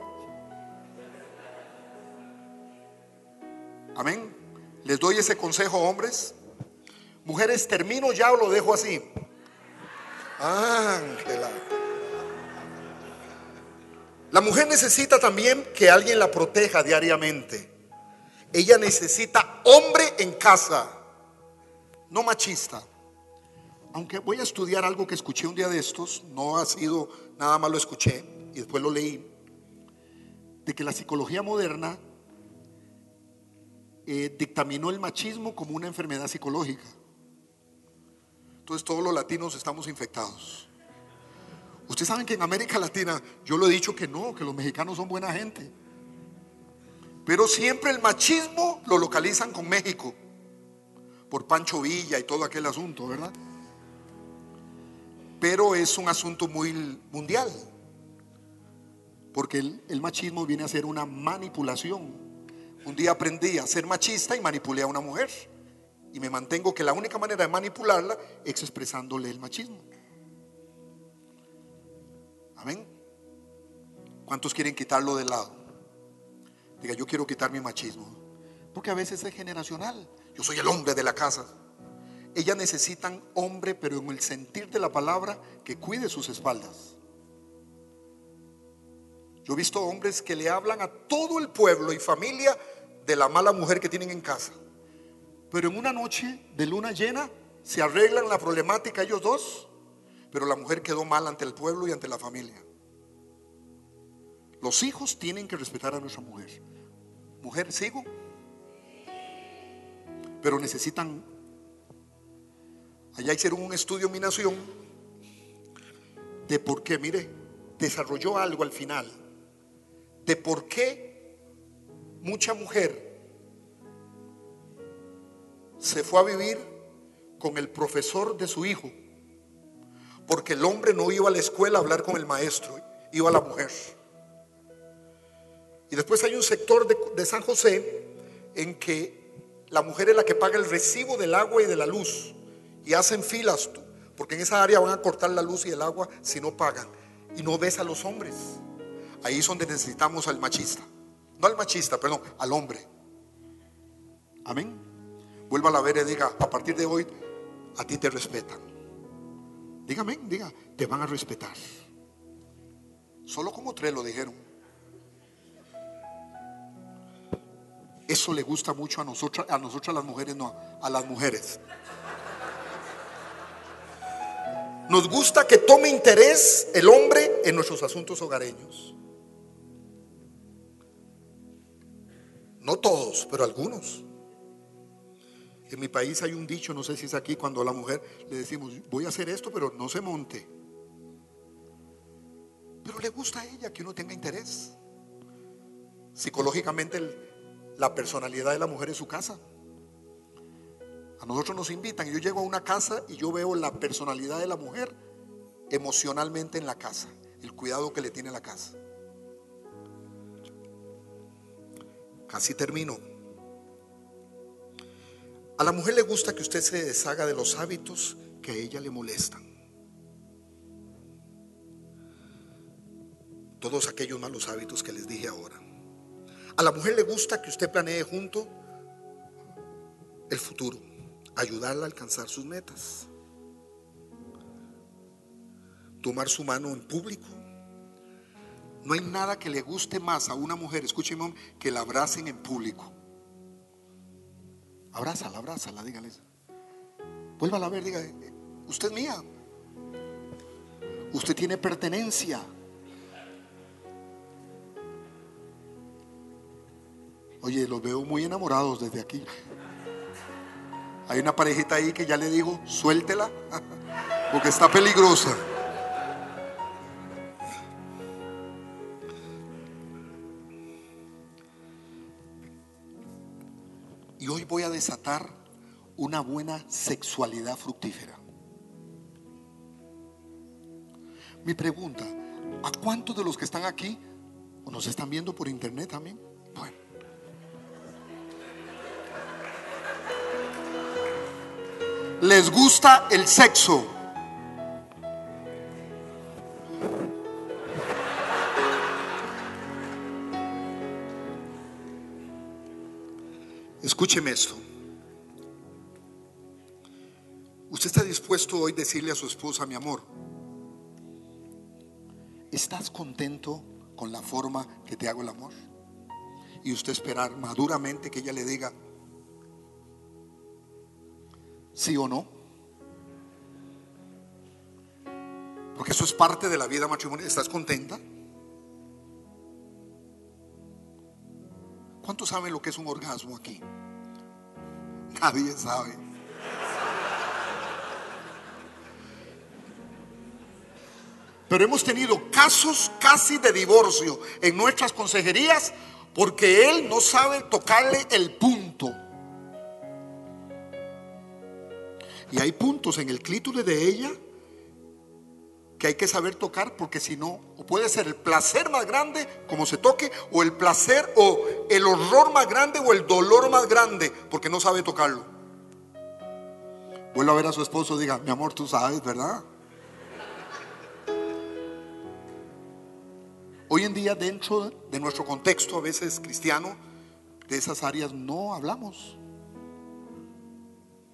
Amén. Les doy ese consejo, hombres. Mujeres, termino ya o lo dejo así. Ángela. La mujer necesita también que alguien la proteja diariamente. Ella necesita hombre en casa, no machista. Aunque voy a estudiar algo que escuché un día de estos, no ha sido nada más lo escuché y después lo leí, de que la psicología moderna eh, dictaminó el machismo como una enfermedad psicológica. Entonces todos los latinos estamos infectados. Ustedes saben que en América Latina yo lo he dicho que no, que los mexicanos son buena gente. Pero siempre el machismo lo localizan con México, por Pancho Villa y todo aquel asunto, ¿verdad? Pero es un asunto muy mundial, porque el machismo viene a ser una manipulación un día aprendí a ser machista y manipulé a una mujer. Y me mantengo que la única manera de manipularla es expresándole el machismo. Amén. ¿Cuántos quieren quitarlo de lado? Diga, yo quiero quitar mi machismo. Porque a veces es generacional. Yo soy el hombre de la casa. Ellas necesitan hombre, pero en el sentir de la palabra, que cuide sus espaldas. Yo he visto hombres que le hablan a todo el pueblo y familia de la mala mujer que tienen en casa. Pero en una noche de luna llena se arreglan la problemática ellos dos, pero la mujer quedó mal ante el pueblo y ante la familia. Los hijos tienen que respetar a nuestra mujer. Mujer, sigo. Pero necesitan. Allá hicieron un estudio en mi nación de por qué, mire, desarrolló algo al final. De por qué mucha mujer se fue a vivir con el profesor de su hijo. Porque el hombre no iba a la escuela a hablar con el maestro, iba a la mujer. Y después hay un sector de, San José en que la mujer es la que paga el recibo del agua y de la luz. Y hacen filas, porque en esa área van a cortar la luz y el agua si no pagan. Y no ves a los hombres. Ahí es donde necesitamos al machista. No al machista, perdón, al hombre. Amén. Vuelva a ver y diga, a partir de hoy, a ti te respetan. Dígame, diga, te van a respetar. Solo como tres lo dijeron. Eso le gusta mucho a nosotras, a nosotras las mujeres, no, a las mujeres. Nos gusta que tome interés el hombre en nuestros asuntos hogareños. No todos, pero algunos. En mi país hay un dicho, no sé si es aquí, cuando a la mujer le decimos, voy a hacer esto, pero no se monte. Pero le gusta a ella que uno tenga interés. Psicológicamente la personalidad de la mujer en su casa. A nosotros nos invitan yo llego a una casa y yo veo la personalidad de la mujer emocionalmente en la casa, el cuidado que le tiene la casa. Casi termino. A la mujer le gusta que usted se deshaga de los hábitos que a ella le molestan. Todos aquellos malos hábitos que les dije ahora. A la mujer le gusta que usted planee junto el futuro, ayudarla a alcanzar sus metas. Tomar su mano en público. No hay nada que le guste más a una mujer, escúcheme, que la abracen en público. Abrázala, abrázala, dígale. Vuélvala a ver, diga, usted es mía. Usted tiene pertenencia. Oye, los veo muy enamorados desde aquí. Hay una parejita ahí que ya le digo, suéltela, <laughs> porque está peligrosa. Y hoy voy a desatar una buena sexualidad fructífera. Mi pregunta, ¿a cuántos de los que están aquí o nos están viendo por internet también? Bueno. les gusta el sexo. Escúcheme esto. Usted está dispuesto hoy a decirle a su esposa, mi amor, ¿estás contento con la forma que te hago el amor? Y usted esperar maduramente que ella le diga, ¿Sí o no? Porque eso es parte de la vida matrimonial. ¿Estás contenta? ¿Cuántos saben lo que es un orgasmo aquí? Nadie sabe. Pero hemos tenido casos casi de divorcio en nuestras consejerías porque él no sabe tocarle el punto. Y hay puntos en el clítoris de ella que hay que saber tocar porque si no, o puede ser el placer más grande como se toque, o el placer o el horror más grande o el dolor más grande porque no sabe tocarlo. Vuelvo a ver a su esposo, diga, mi amor, tú sabes, ¿verdad? Hoy en día, dentro de nuestro contexto, a veces cristiano, de esas áreas no hablamos.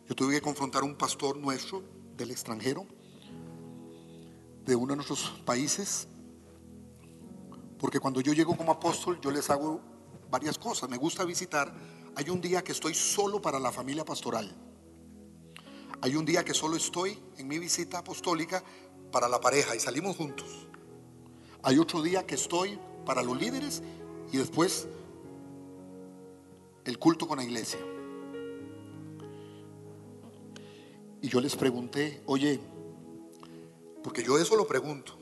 Yo tuve que confrontar a un pastor nuestro del extranjero, de uno de nuestros países, porque cuando yo llego como apóstol, yo les hago varias cosas. Me gusta visitar. Hay un día que estoy solo para la familia pastoral. Hay un día que solo estoy en mi visita apostólica para la pareja y salimos juntos. Hay otro día que estoy para los líderes y después el culto con la iglesia. Y yo les pregunté, oye, porque yo eso lo pregunto,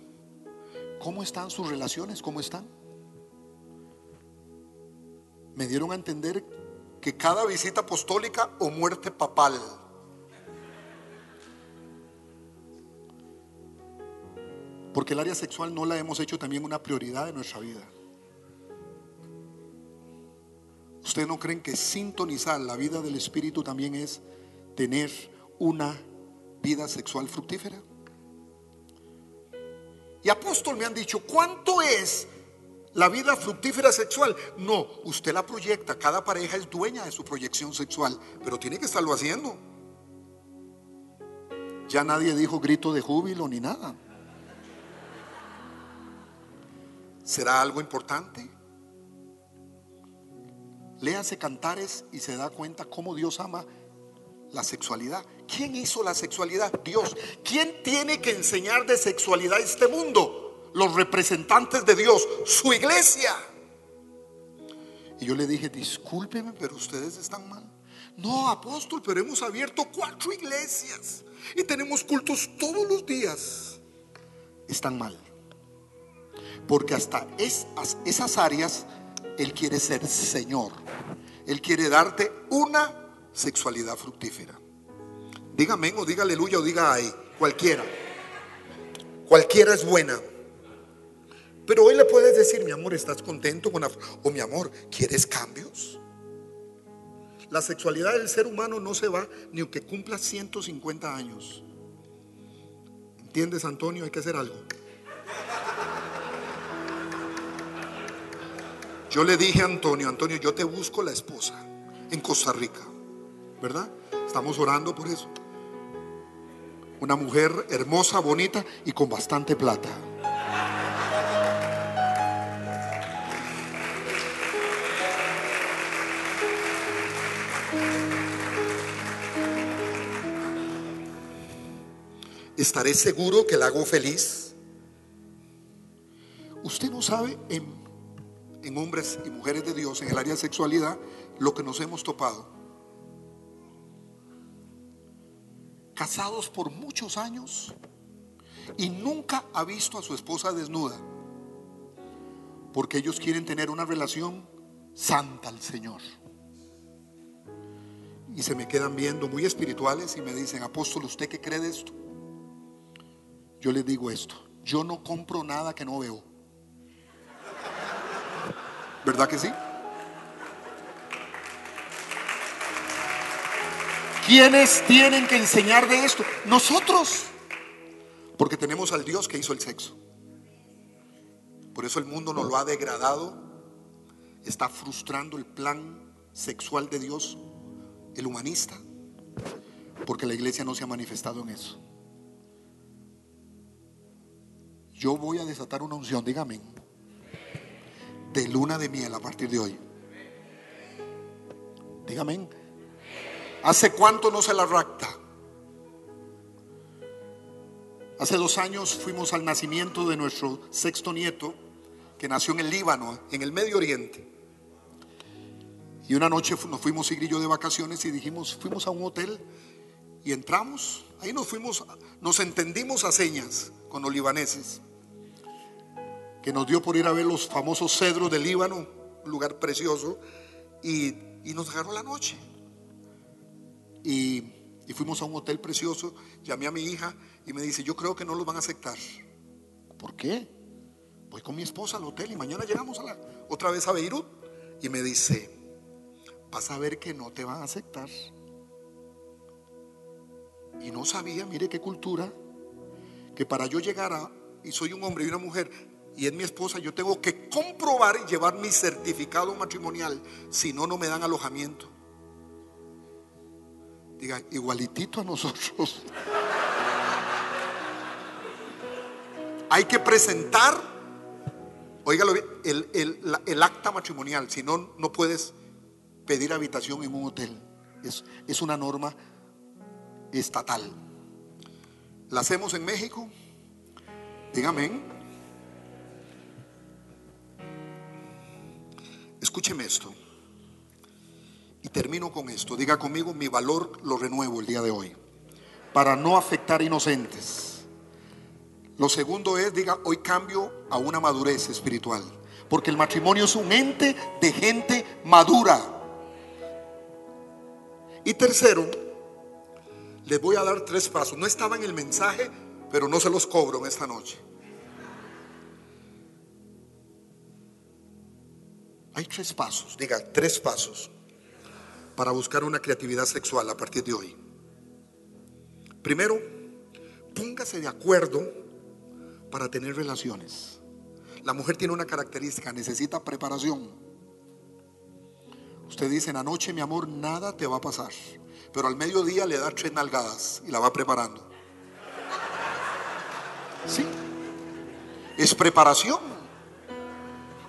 ¿cómo están sus relaciones? ¿Cómo están? Me dieron a entender que cada visita apostólica o muerte papal Porque el área sexual no la hemos hecho también una prioridad de nuestra vida. ¿Ustedes no creen que sintonizar la vida del Espíritu también es tener una vida sexual fructífera? Y apóstol me han dicho, ¿cuánto es la vida fructífera sexual? No, usted la proyecta, cada pareja es dueña de su proyección sexual, pero tiene que estarlo haciendo. Ya nadie dijo grito de júbilo ni nada. ¿Será algo importante? Léanse cantares y se da cuenta cómo Dios ama la sexualidad. ¿Quién hizo la sexualidad? Dios. ¿Quién tiene que enseñar de sexualidad a este mundo? Los representantes de Dios, su iglesia. Y yo le dije, discúlpeme, pero ustedes están mal. No, apóstol, pero hemos abierto cuatro iglesias y tenemos cultos todos los días. Están mal. Porque hasta esas áreas Él quiere ser Señor. Él quiere darte una sexualidad fructífera. Dígame o diga aleluya o diga ay, cualquiera. Cualquiera es buena. Pero hoy le puedes decir, mi amor, ¿estás contento con la... O mi amor, ¿quieres cambios? La sexualidad del ser humano no se va ni aunque cumpla 150 años. ¿Entiendes, Antonio? Hay que hacer algo. Yo le dije a Antonio, Antonio, yo te busco la esposa en Costa Rica, ¿verdad? Estamos orando por eso. Una mujer hermosa, bonita y con bastante plata. ¿Estaré seguro que la hago feliz? Usted no sabe en en hombres y mujeres de Dios en el área de sexualidad lo que nos hemos topado. Casados por muchos años y nunca ha visto a su esposa desnuda. Porque ellos quieren tener una relación santa al Señor. Y se me quedan viendo muy espirituales y me dicen, apóstol, ¿usted qué cree de esto? Yo les digo esto, yo no compro nada que no veo. ¿Verdad que sí? ¿Quiénes tienen que enseñar de esto? Nosotros. Porque tenemos al Dios que hizo el sexo. Por eso el mundo nos lo ha degradado. Está frustrando el plan sexual de Dios, el humanista. Porque la iglesia no se ha manifestado en eso. Yo voy a desatar una unción, dígame de luna de miel a partir de hoy. Dígame. ¿Hace cuánto no se la racta? Hace dos años fuimos al nacimiento de nuestro sexto nieto, que nació en el Líbano, en el Medio Oriente. Y una noche nos fuimos y yo de vacaciones y dijimos, fuimos a un hotel y entramos, ahí nos fuimos, nos entendimos a señas con los libaneses que nos dio por ir a ver los famosos cedros del Líbano, un lugar precioso, y, nos agarró la noche. Y, fuimos a un hotel precioso, llamé a mi hija y me dice, yo creo que no los van a aceptar. ¿Por qué? Voy con mi esposa al hotel y mañana llegamos a la, otra vez a Beirut. Y me dice, vas a ver que no te van a aceptar. Y no sabía, mire qué cultura, que para yo llegar a, y soy un hombre y una mujer, y es mi esposa, yo tengo que comprobar y llevar mi certificado matrimonial, si no, no me dan alojamiento. Diga, igualitito a nosotros. Hay que presentar, oígalo bien, el, acta matrimonial, si no, no puedes pedir habitación en un hotel. Es, es una norma estatal. La hacemos en México. Dígame. Escúcheme esto. Y termino con esto. Diga conmigo, mi valor lo renuevo el día de hoy. Para no afectar inocentes. Lo segundo es, diga, hoy cambio a una madurez espiritual. Porque el matrimonio es un ente de gente madura. Y tercero, les voy a dar tres pasos. No estaba en el mensaje, pero no se los cobro en esta noche. Hay tres pasos, diga, tres pasos para buscar una creatividad sexual a partir de hoy. Primero, póngase de acuerdo para tener relaciones. La mujer tiene una característica, necesita preparación. Usted dice, en anoche mi amor, nada te va a pasar. Pero al mediodía le da tres nalgadas y la va preparando. Sí. Es preparación.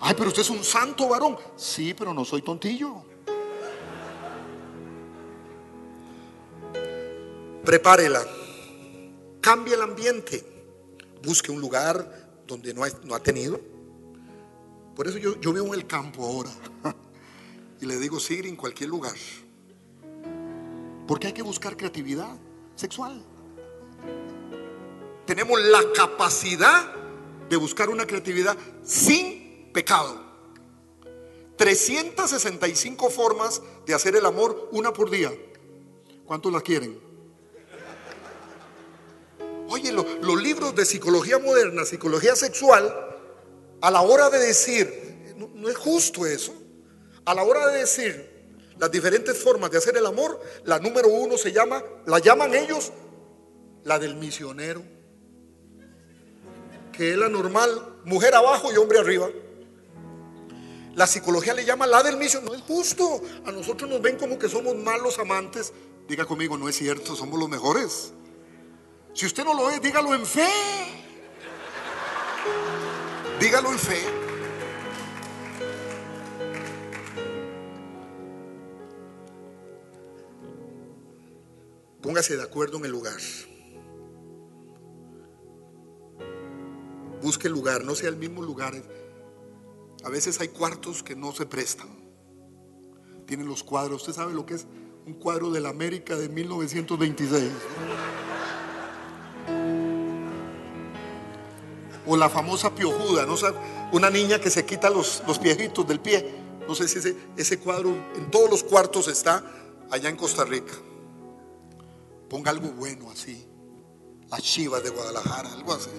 Ay, pero usted es un santo varón. Sí, pero no soy tontillo. Prepárela. Cambie el ambiente. Busque un lugar donde no ha, tenido. Por eso yo, yo vivo en el campo ahora. <laughs> Y le digo, sigue en cualquier lugar. Porque hay que buscar creatividad sexual. Tenemos la capacidad de buscar una creatividad sin pecado. 365 formas de hacer el amor, una por día. ¿Cuántos la quieren? Oye, los libros de psicología moderna, psicología sexual, a la hora de decir, no es justo eso, a la hora de decir las diferentes formas de hacer el amor, la número uno se llama, la llaman ellos, la del misionero, que es la normal, mujer abajo y hombre arriba. La psicología le llama la del misionero, no es justo. A nosotros nos ven como que somos malos amantes. Diga conmigo, no es cierto, somos los mejores. Si usted no lo es, dígalo en fe. Dígalo en fe. Póngase de acuerdo en el lugar. Busque el lugar, no sea el mismo lugar. A veces hay cuartos que no se prestan. Tienen los cuadros. Usted sabe lo que es un cuadro de la América de 1926. O la famosa piojuda, ¿no? una niña que se quita los, los piejitos del pie. No sé si ese, ese cuadro en todos los cuartos está allá en Costa Rica. Ponga algo bueno así. Las chivas de Guadalajara, algo así.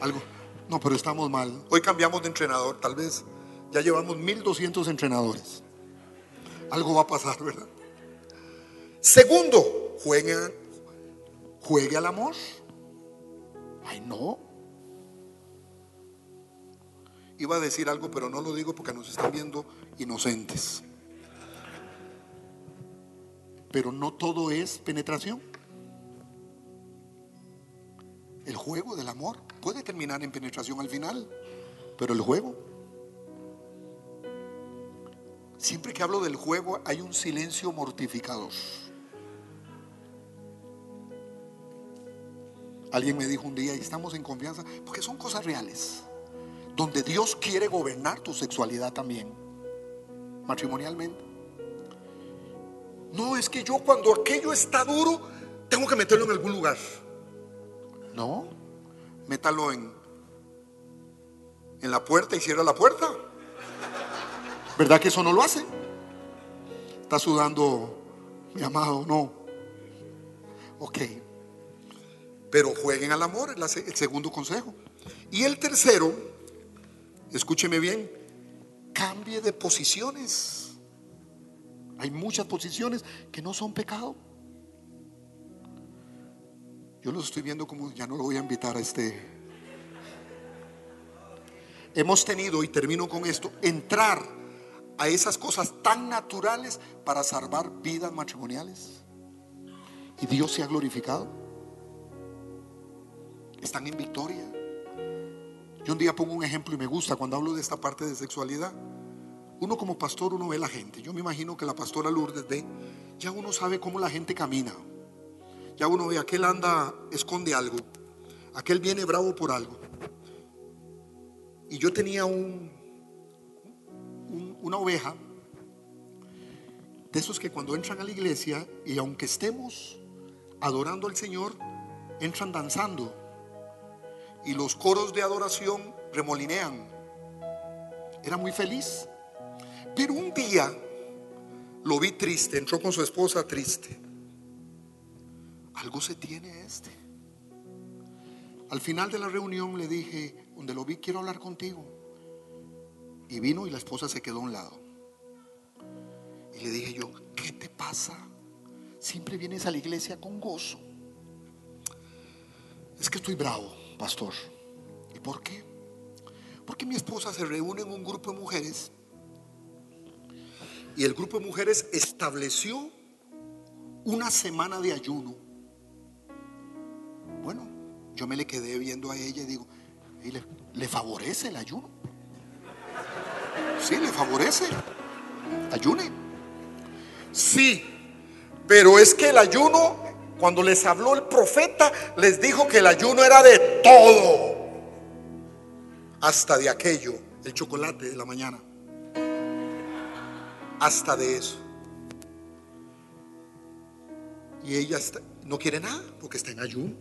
Algo. No, pero estamos mal. Hoy cambiamos de entrenador, tal vez. Ya llevamos 1200 entrenadores. Algo va a pasar, ¿verdad? Segundo, juegue, juegue al amor. Ay, no. Iba a decir algo, pero no lo digo porque nos están viendo inocentes. Pero no todo es penetración. El juego del amor puede terminar en penetración al final, pero el juego. Siempre que hablo del juego hay un silencio mortificador. Alguien me dijo un día, y estamos en confianza, porque son cosas reales, donde Dios quiere gobernar tu sexualidad también, matrimonialmente. No, es que yo cuando aquello está duro, tengo que meterlo en algún lugar. No, métalo en, en la puerta y cierra la puerta. ¿Verdad que eso no lo hace? Está sudando mi amado, no. Ok. Pero jueguen al amor, el segundo consejo. Y el tercero, escúcheme bien, cambie de posiciones. Hay muchas posiciones que no son pecado. Yo los estoy viendo como ya no lo voy a invitar a este. Hemos tenido, y termino con esto, entrar a esas cosas tan naturales para salvar vidas matrimoniales. Y Dios se ha glorificado. Están en victoria. Yo un día pongo un ejemplo y me gusta cuando hablo de esta parte de sexualidad. Uno como pastor, uno ve la gente. Yo me imagino que la pastora Lourdes ya uno sabe cómo la gente camina. Ya uno ve, aquel anda, esconde algo. Aquel viene bravo por algo. Y yo tenía un, una oveja de esos que cuando entran a la iglesia y aunque estemos adorando al Señor, entran danzando. Y los coros de adoración remolinean. Era muy feliz. Pero un día lo vi triste, entró con su esposa triste. Algo se tiene este. Al final de la reunión le dije, donde lo vi, quiero hablar contigo. Y vino y la esposa se quedó a un lado. Y le dije yo, ¿qué te pasa? Siempre vienes a la iglesia con gozo. Es que estoy bravo, pastor. ¿Y por qué? Porque mi esposa se reúne en un grupo de mujeres y el grupo de mujeres estableció una semana de ayuno. Bueno, yo me le quedé viendo a ella y digo, le, favorece el ayuno? Sí, le favorece. Ayune. Sí, pero es que el ayuno, cuando les habló el profeta, les dijo que el ayuno era de todo. Hasta de aquello, el chocolate de la mañana hasta de eso. Y ella no quiere nada porque está en ayuno.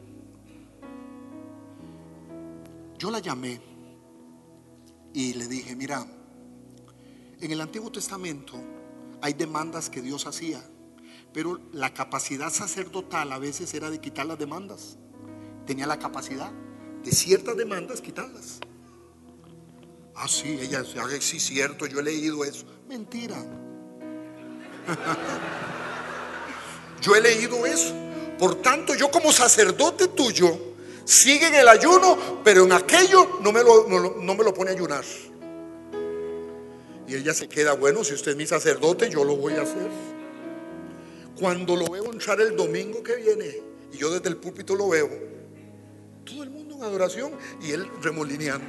Yo la llamé y le dije, mira, en el Antiguo Testamento hay demandas que Dios hacía, pero la capacidad sacerdotal a veces era de quitar las demandas. Tenía la capacidad de ciertas demandas quitarlas. Ah, sí, ella, sí, cierto, yo he leído eso. Mentira. <laughs> Yo he leído eso. Por tanto, yo como sacerdote tuyo, sigue en el ayuno, pero en aquello no me lo, no, me lo pone a ayunar. Y ella se queda, bueno, si usted es mi sacerdote, yo lo voy a hacer. Cuando lo veo entrar el domingo que viene, y yo desde el púlpito lo veo, todo el mundo en adoración y él remolineando.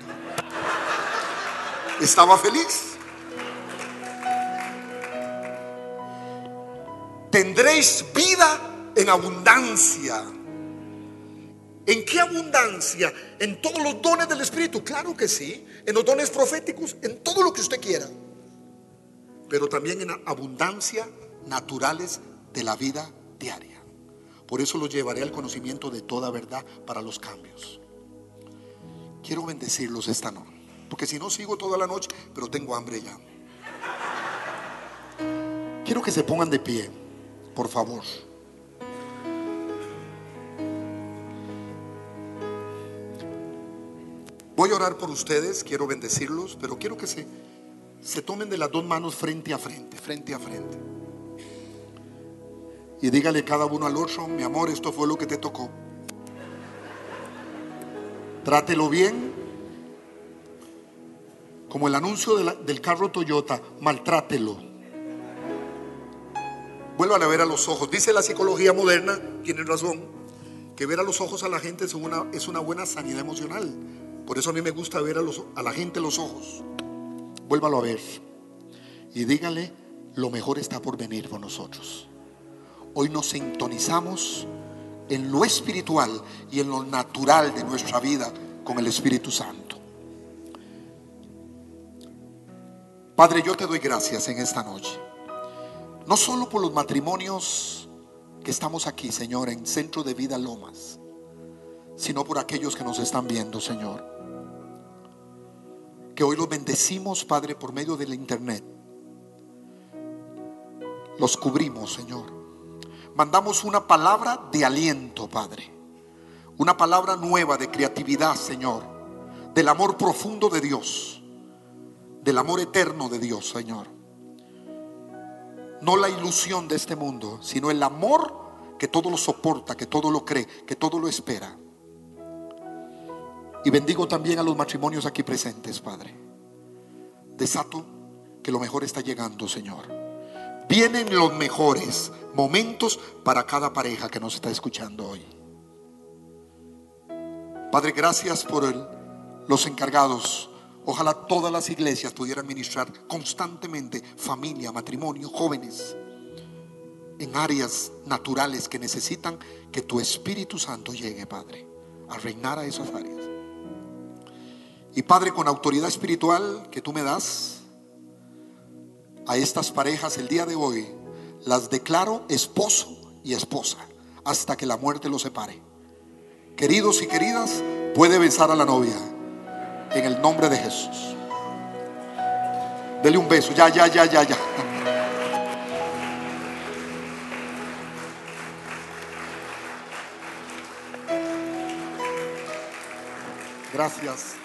Estaba feliz. tendréis vida en abundancia. ¿En qué abundancia? ¿En todos los dones del Espíritu? Claro que sí. En los dones proféticos, en todo lo que usted quiera. Pero también en abundancia naturales de la vida diaria. Por eso lo llevaré al conocimiento de toda verdad para los cambios. Quiero bendecirlos esta noche. Porque si no sigo toda la noche, pero tengo hambre ya. Quiero que se pongan de pie por favor. Voy a orar por ustedes, quiero bendecirlos, pero quiero que se, se tomen de las dos manos frente a frente, frente a frente. Y dígale cada uno al otro, mi amor, esto fue lo que te tocó. Trátelo bien, como el anuncio del carro Toyota, maltrátelo. Vuelvan a ver a los ojos. Dice la psicología moderna, tienen razón, que ver a los ojos a la gente es una, es una buena sanidad emocional. Por eso a mí me gusta ver a, los, a la gente los ojos. Vuélvalo a ver. Y dígale, lo mejor está por venir con nosotros. Hoy nos sintonizamos en lo espiritual y en lo natural de nuestra vida con el Espíritu Santo. Padre, yo te doy gracias en esta noche. No solo por los matrimonios que estamos aquí, Señor, en Centro de Vida Lomas, sino por aquellos que nos están viendo, Señor. Que hoy los bendecimos, Padre, por medio del Internet. Los cubrimos, Señor. Mandamos una palabra de aliento, Padre. Una palabra nueva de creatividad, Señor. Del amor profundo de Dios. Del amor eterno de Dios, Señor no la ilusión de este mundo, sino el amor que todo lo soporta, que todo lo cree, que todo lo espera. Y bendigo también a los matrimonios aquí presentes, Padre. Desato que lo mejor está llegando, Señor. Vienen los mejores momentos para cada pareja que nos está escuchando hoy. Padre, gracias por los encargados. Ojalá todas las iglesias pudieran ministrar constantemente familia, matrimonio, jóvenes, en áreas naturales que necesitan que tu Espíritu Santo llegue, Padre, a reinar a esas áreas. Y Padre, con autoridad espiritual que tú me das, a estas parejas el día de hoy, las declaro esposo y esposa hasta que la muerte los separe. Queridos y queridas, puede besar a la novia en el nombre de Jesús. Dele un beso, ya, ya, ya, ya, ya. Gracias.